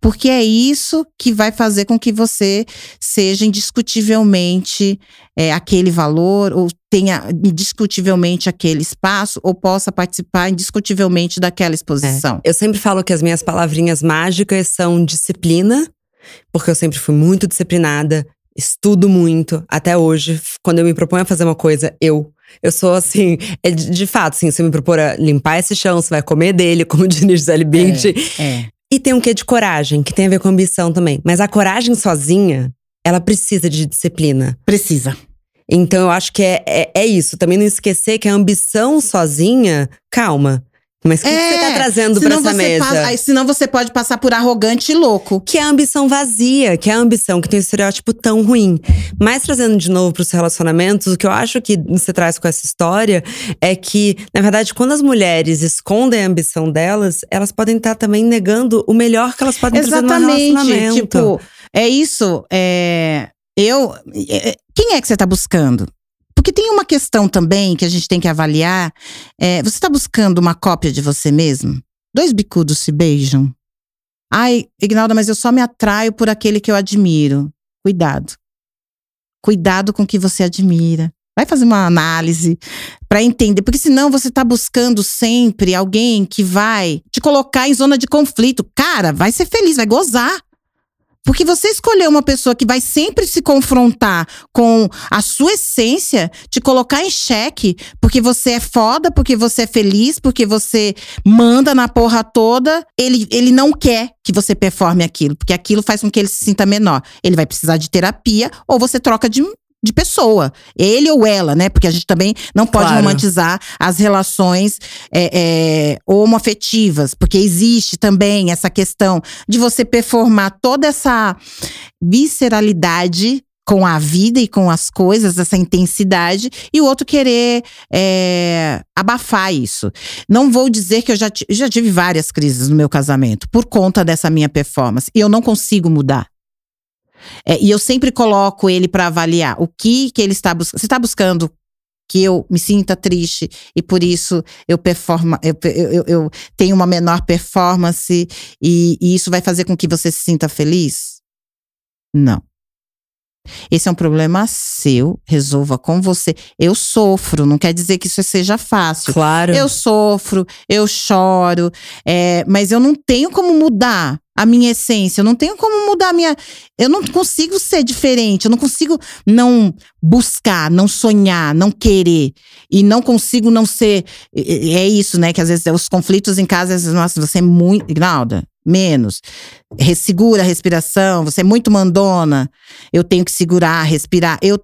Porque é isso que vai fazer com que você seja indiscutivelmente é, aquele valor, ou tenha indiscutivelmente aquele espaço, ou possa participar indiscutivelmente daquela exposição. É. Eu sempre falo que as minhas palavrinhas mágicas são disciplina, porque eu sempre fui muito disciplinada, estudo muito. Até hoje, quando eu me proponho a fazer uma coisa, eu eu sou assim, é de, de fato, assim, se me propor a limpar esse chão, você vai comer dele, (laughs) como diz Gisele Bündchen. É, é. E tem um quê de coragem, que tem a ver com ambição também. Mas a coragem sozinha, ela precisa de disciplina. Precisa. Então eu acho que é, é, é isso. Também não esquecer que a ambição sozinha, calma. Mas o que, é, que, você tá trazendo pra essa mesa? Passa, aí, senão você pode passar por arrogante e louco. Que é a ambição vazia, que é a ambição que tem um estereótipo tão ruim. Mas trazendo de novo pros relacionamentos, o que eu acho que você traz com essa história é que, na verdade, quando as mulheres escondem a ambição delas, elas podem estar tá também negando o melhor que elas podem Exatamente, trazer no relacionamento. Tipo, é isso. É, eu. É, quem é que você tá buscando? Porque tem uma questão também que a gente tem que avaliar. É, você está buscando uma cópia de você mesmo? Dois bicudos se beijam? Ai, Ignalda, mas eu só me atraio por aquele que eu admiro. Cuidado. Cuidado com o que você admira. Vai fazer uma análise para entender, porque senão você está buscando sempre alguém que vai te colocar em zona de conflito. Cara, vai ser feliz, vai gozar. Porque você escolher uma pessoa que vai sempre se confrontar com a sua essência, te colocar em xeque, porque você é foda, porque você é feliz, porque você manda na porra toda, ele, ele não quer que você performe aquilo, porque aquilo faz com que ele se sinta menor. Ele vai precisar de terapia ou você troca de, de pessoa. Ele ou ela, né? Porque a gente também não pode claro. romantizar as relações é, é, homoafetivas, porque existe também essa questão de você performar toda essa visceralidade com a vida e com as coisas, essa intensidade, e o outro querer é, abafar isso. Não vou dizer que eu já, já tive várias crises no meu casamento por conta dessa minha performance, e eu não consigo mudar. É, e eu sempre coloco ele para avaliar o que que ele está buscando. Você está buscando que eu me sinta triste e por isso eu performa, eu, eu, eu tenho uma menor performance e, e isso vai fazer com que você se sinta feliz? Não. Esse é um problema seu, resolva com você. Eu sofro, não quer dizer que isso seja fácil. Claro. Eu sofro, eu choro, é, mas eu não tenho como mudar a minha essência, eu não tenho como mudar a minha. Eu não consigo ser diferente, eu não consigo não buscar, não sonhar, não querer. E não consigo não ser. É isso, né? Que às vezes os conflitos em casa, às vezes, nossa, você é muito. Ignalda, menos. Segura a respiração, você é muito mandona. Eu tenho que segurar, respirar. Eu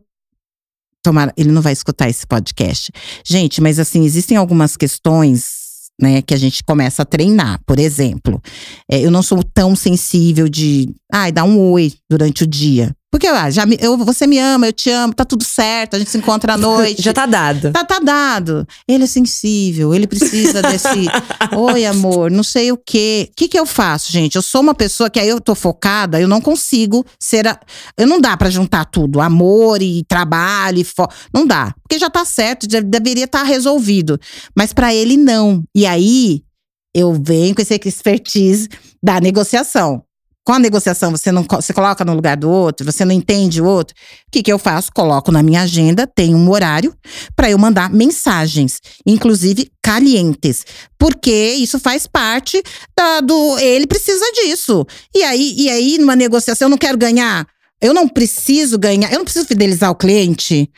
tomara, ele não vai escutar esse podcast. Gente, mas assim, existem algumas questões né, que a gente começa a treinar. Por exemplo, é, eu não sou tão sensível de, ai, dar um oi durante o dia. Porque ah, já me, eu, você me ama, eu te amo, tá tudo certo, a gente se encontra à (laughs) noite. já tá dado. Tá, tá dado. Ele é sensível, ele precisa desse. (laughs) Oi, amor, não sei o quê. O que que eu faço, gente? Eu sou uma pessoa que aí eu tô focada, eu não consigo ser. A, eu não dá para juntar tudo, amor e trabalho e fo, Não dá. Porque já tá certo, já deveria estar tá resolvido. Mas para ele, não. E aí, eu venho com esse expertise da negociação. Com a negociação você não você coloca no lugar do outro, você não entende o outro. O que, que eu faço? Coloco na minha agenda, tem um horário para eu mandar mensagens, inclusive calientes, porque isso faz parte da, do ele precisa disso. E aí, e aí numa negociação eu não quero ganhar eu não preciso ganhar, eu não preciso fidelizar o cliente.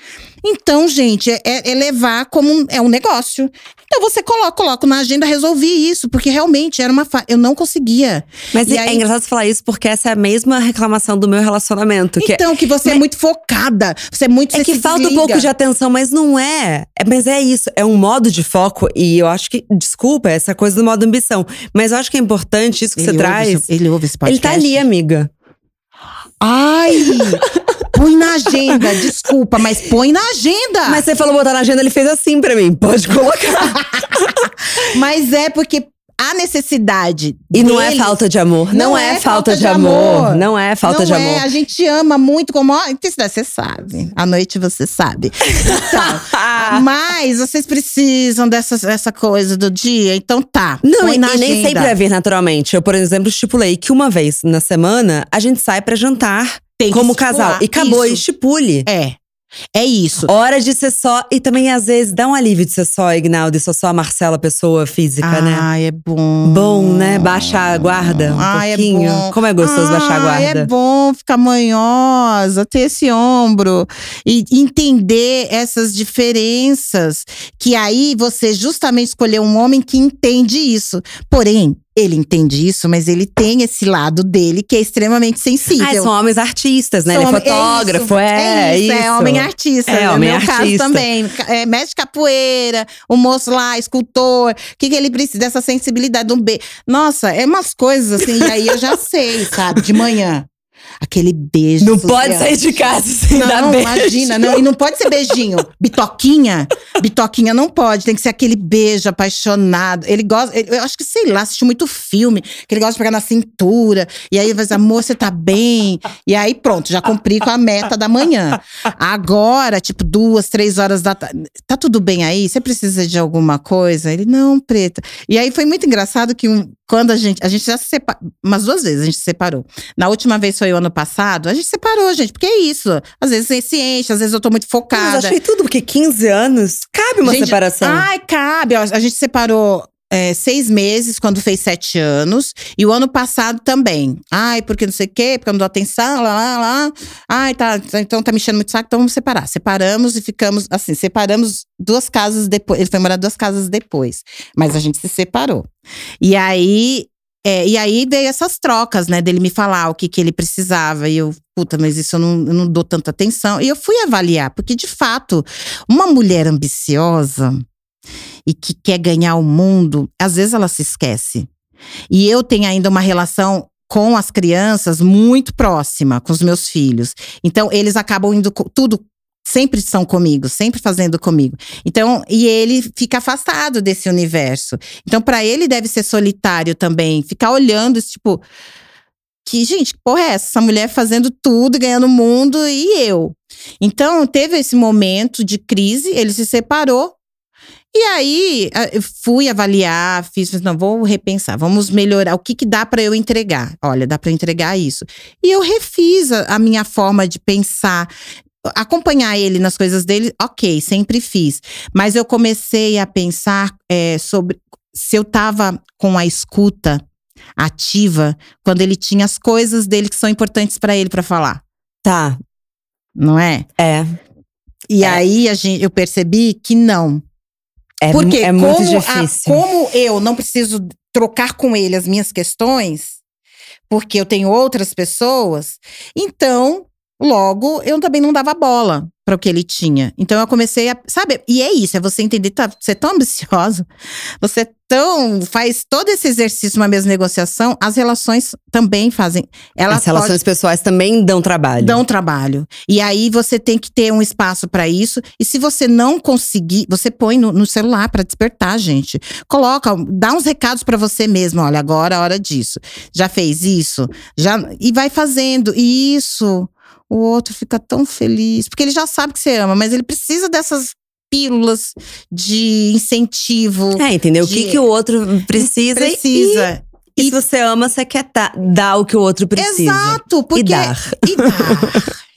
Então, gente, é, é levar como um, é um negócio. Então você coloca, coloca na agenda, resolvi isso, porque realmente era uma fa... eu não conseguia. Mas e é, aí... engraçado você falar isso porque essa é a mesma reclamação do meu relacionamento. Que então, que você é mas... é muito focada, você é muito É que falta desliga. um pouco de atenção, mas não é. é. Mas é isso, é um modo de foco e eu acho que, desculpa, essa coisa do modo ambição, mas eu acho que é importante isso que ele você traz. ele ouve esse podcast. Ele tá ali, amiga. Ai! Põe na agenda, (laughs) desculpa, mas põe na agenda. Mas você falou botar na agenda, ele fez assim pra mim. Pode colocar. (laughs) mas é porque a necessidade. E deles, não é falta de amor. Não, não é, é, falta, falta de, amor. amor. Não é falta não de é. amor. A gente ama muito como. Você sabe. À noite você sabe. Então, (laughs) mas vocês precisam dessa, dessa coisa do dia. Então tá. Não, e, nem sempre vai vir naturalmente. Eu, por exemplo, estipulei que uma vez na semana a gente sai para jantar. Tem como casal. E acabou, Isso. estipule. É. É isso. Hora de ser só. E também, às vezes, dá um alívio de ser só, Ignaldo, e sou só a Marcela, pessoa física, Ai, né? Ai, é bom. Bom, né? Baixar a guarda um Ai, é pouquinho. É bom. Como é gostoso Ai, baixar a guarda. É bom ficar manhosa, ter esse ombro. E entender essas diferenças. Que aí você justamente escolheu um homem que entende isso. Porém, ele entende isso, mas ele tem esse lado dele que é extremamente sensível. Ah, são homens artistas, né? São, ele é fotógrafo, é, é, é isso, é, homem artista. É, homem no meu artista. caso também. É, mestre capoeira, o moço lá, escultor. O que, que ele precisa dessa sensibilidade do B? Nossa, é umas coisas assim, e aí eu já sei, sabe? De manhã. Aquele beijo. Não social. pode sair de casa sem não, dar beijo. Imagina, não, e não pode ser beijinho. Bitoquinha, bitoquinha não pode, tem que ser aquele beijo apaixonado. Ele gosta, eu acho que sei lá, assistiu muito filme, que ele gosta de pegar na cintura, e aí vai dizer, amor, você tá bem? E aí pronto, já cumpri com a meta da manhã. Agora, tipo, duas, três horas da tarde, tá tudo bem aí? Você precisa de alguma coisa? Ele, não, preta. E aí foi muito engraçado que um, quando a gente, a gente já se separou, umas duas vezes a gente se separou. Na última vez foi o ano passado, a gente separou, gente, porque é isso. Às vezes você se enche, às vezes eu tô muito focada. Mas achei tudo, porque 15 anos, cabe uma gente, separação. Ai, cabe. A gente separou é, seis meses, quando fez sete anos. E o ano passado também. Ai, porque não sei o quê, porque eu não dou atenção, lá, lá, lá. Ai, tá, então tá me enchendo muito saco, então vamos separar. Separamos e ficamos, assim, separamos duas casas depois. Ele foi morar duas casas depois. Mas a gente se separou. E aí, é, e aí veio essas trocas, né, dele me falar o que, que ele precisava. E eu, puta, mas isso eu não, eu não dou tanta atenção. E eu fui avaliar, porque de fato, uma mulher ambiciosa e que quer ganhar o mundo, às vezes ela se esquece. E eu tenho ainda uma relação com as crianças muito próxima, com os meus filhos. Então, eles acabam indo tudo sempre são comigo, sempre fazendo comigo. Então, e ele fica afastado desse universo. Então, para ele deve ser solitário também, ficar olhando tipo que, gente, que porra é essa? Essa mulher fazendo tudo, ganhando o mundo e eu. Então, teve esse momento de crise, ele se separou. E aí, eu fui avaliar, fiz, não, vou repensar, vamos melhorar. O que, que dá para eu entregar? Olha, dá para entregar isso. E eu refiz a, a minha forma de pensar, acompanhar ele nas coisas dele, ok, sempre fiz. Mas eu comecei a pensar é, sobre se eu tava com a escuta ativa quando ele tinha as coisas dele que são importantes para ele para falar. Tá. Não é? É. E é. aí a gente, eu percebi que não. É, Porque é muito como, difícil. A, como eu não preciso trocar com ele as minhas questões, porque eu tenho outras pessoas, então Logo, eu também não dava bola para o que ele tinha. Então eu comecei a, sabe? E é isso, é você entender, tá, você é tão ambiciosa, você é tão faz todo esse exercício uma mesma negociação, as relações também fazem. Elas as relações pode, pessoais também dão trabalho. Dão trabalho. E aí você tem que ter um espaço para isso. E se você não conseguir, você põe no, no celular para despertar, gente. Coloca, dá uns recados para você mesmo. Olha, agora é a hora disso. Já fez isso? Já e vai fazendo. E isso o outro fica tão feliz, porque ele já sabe que você ama, mas ele precisa dessas pílulas de incentivo. É, entendeu? De... O que, que o outro precisa. Precisa. E, se você ama, você quer dar o que o outro precisa. Exato, porque E dar. e dar,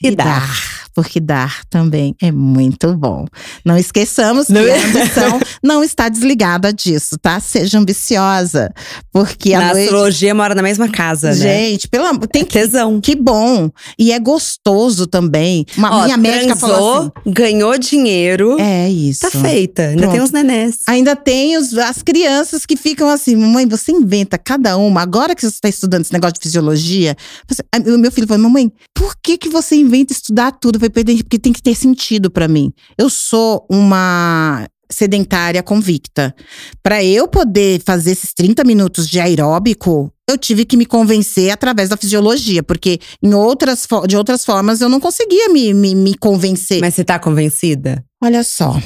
(laughs) E dar. Porque dar também é muito bom. Não esqueçamos que Não é? a ambição (laughs) não está desligada disso, tá? Seja ambiciosa, porque a Na noite astrologia mora na mesma casa, né? Gente, pelo amor, tem É que tesão. que bom. E é gostoso também. Uma, Ó, minha médica falou assim: ganhou dinheiro, É isso. tá feita. Ainda Pronto. tem uns nenés. Ainda tem os- as crianças que ficam assim, mamãe, você inventa cada uma. Agora que você está estudando esse negócio de fisiologia, você- o meu filho falou, mamãe, por que, que você inventa estudar tudo? Eu falei, porque tem que ter sentido pra mim. Eu sou uma sedentária convicta. Pra eu poder fazer esses 30 minutos de aeróbico, eu tive que me convencer através da fisiologia, porque em outras, de outras formas eu não conseguia me, me, me convencer. Mas você tá convencida? Olha só,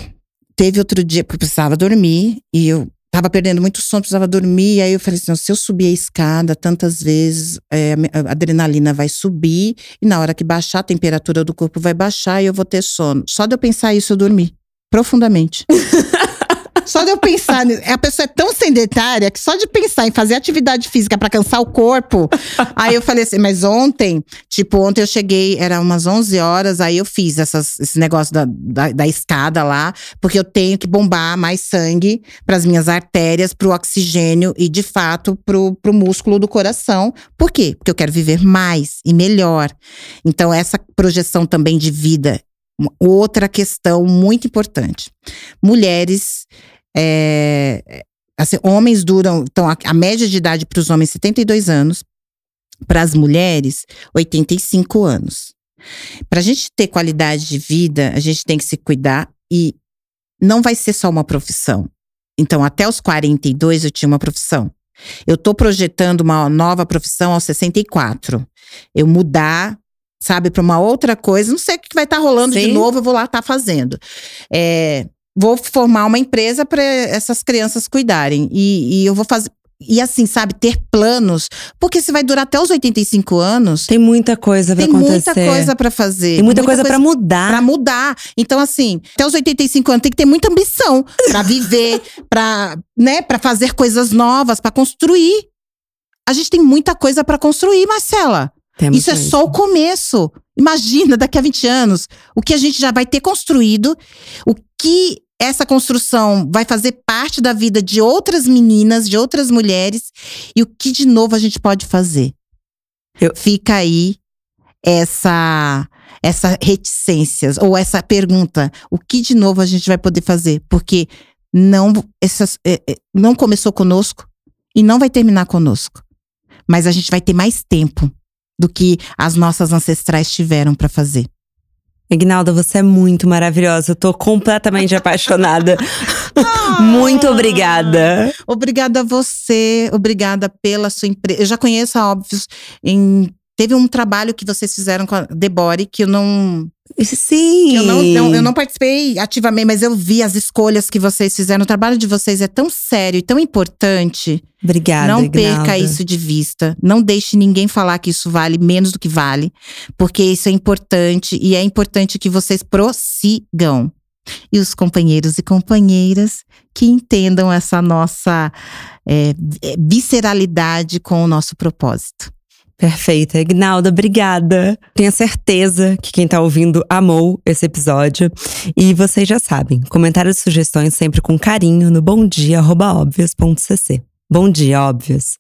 teve outro dia que eu precisava dormir e eu tava perdendo muito sono, precisava dormir. E aí eu falei assim: se eu subir a escada tantas vezes, é, a adrenalina vai subir e na hora que baixar, a temperatura do corpo vai baixar e eu vou ter sono. Só de eu pensar isso, eu dormi profundamente. (laughs) Só de eu pensar, a pessoa é tão sedentária que só de pensar em fazer atividade física pra cansar o corpo. aí eu falei assim, mas ontem, tipo, ontem eu cheguei, era umas 11 horas, aí eu fiz essas, esse negócio da, da, da escada lá, porque eu tenho que bombar mais sangue pras minhas artérias, pro oxigênio e, de fato, pro, pro músculo do coração. Por quê? Porque eu quero viver mais e melhor. Então, essa projeção também de vida, outra questão muito importante. Mulheres é, assim, homens duram. Então, a, a média de idade para os homens 72 anos, para as mulheres, 85 anos. Para a gente ter qualidade de vida, a gente tem que se cuidar e não vai ser só uma profissão. Então, até os 42 eu tinha uma profissão. Eu tô projetando uma nova profissão aos 64. Eu mudar, sabe, para uma outra coisa. Não sei o que vai estar rolando de Sim. novo, eu vou lá estar fazendo. É, vou formar uma empresa para essas crianças cuidarem. E, e eu vou fazer. E assim, sabe, ter planos. Porque se vai durar até os 85 anos, Tem muita coisa pra tem acontecer. muita coisa para fazer. Tem muita, coisa, pra mudar. Pra mudar. Então, assim, até os 85 anos tem que ter muita ambição (laughs) pra viver, pra, né, para fazer coisas novas, pra construir. A gente tem muita coisa pra construir, Marcela. Temos Isso é mesmo. só o começo. Imagina, daqui a 20 anos, o que a gente já vai ter construído, o que essa construção vai fazer parte da vida de outras meninas, de outras mulheres, e o que de novo a gente pode fazer. Eu- Fica aí essa essa reticências ou essa pergunta, o que de novo a gente vai poder fazer? Porque não essas é, é, não começou conosco e não vai terminar conosco. Mas a gente vai ter mais tempo do que as nossas ancestrais tiveram para fazer. Ignalda, você é muito maravilhosa. Eu tô completamente apaixonada. muito obrigada. Obrigada a você, obrigada pela sua empresa. Eu já conheço a Óbvios. Em, teve um trabalho que vocês fizeram com a Debore que eu não. Sim. eu, não, não- eu não participei ativamente, mas eu vi as escolhas que vocês fizeram. O trabalho de vocês é tão sério e tão importante. Obrigada, não Ignalda. perca isso de vista. Não deixe ninguém falar que isso vale menos do que vale, porque isso é importante e é importante que vocês prossigam. E os companheiros e companheiras que entendam essa nossa é, visceralidade com o nosso propósito. Perfeita. Ignalda, obrigada. Tenho certeza que quem tá ouvindo amou esse episódio. E vocês já sabem, comentários e sugestões sempre com carinho no bomdia.óbvias.cc. Bom dia, óbvios.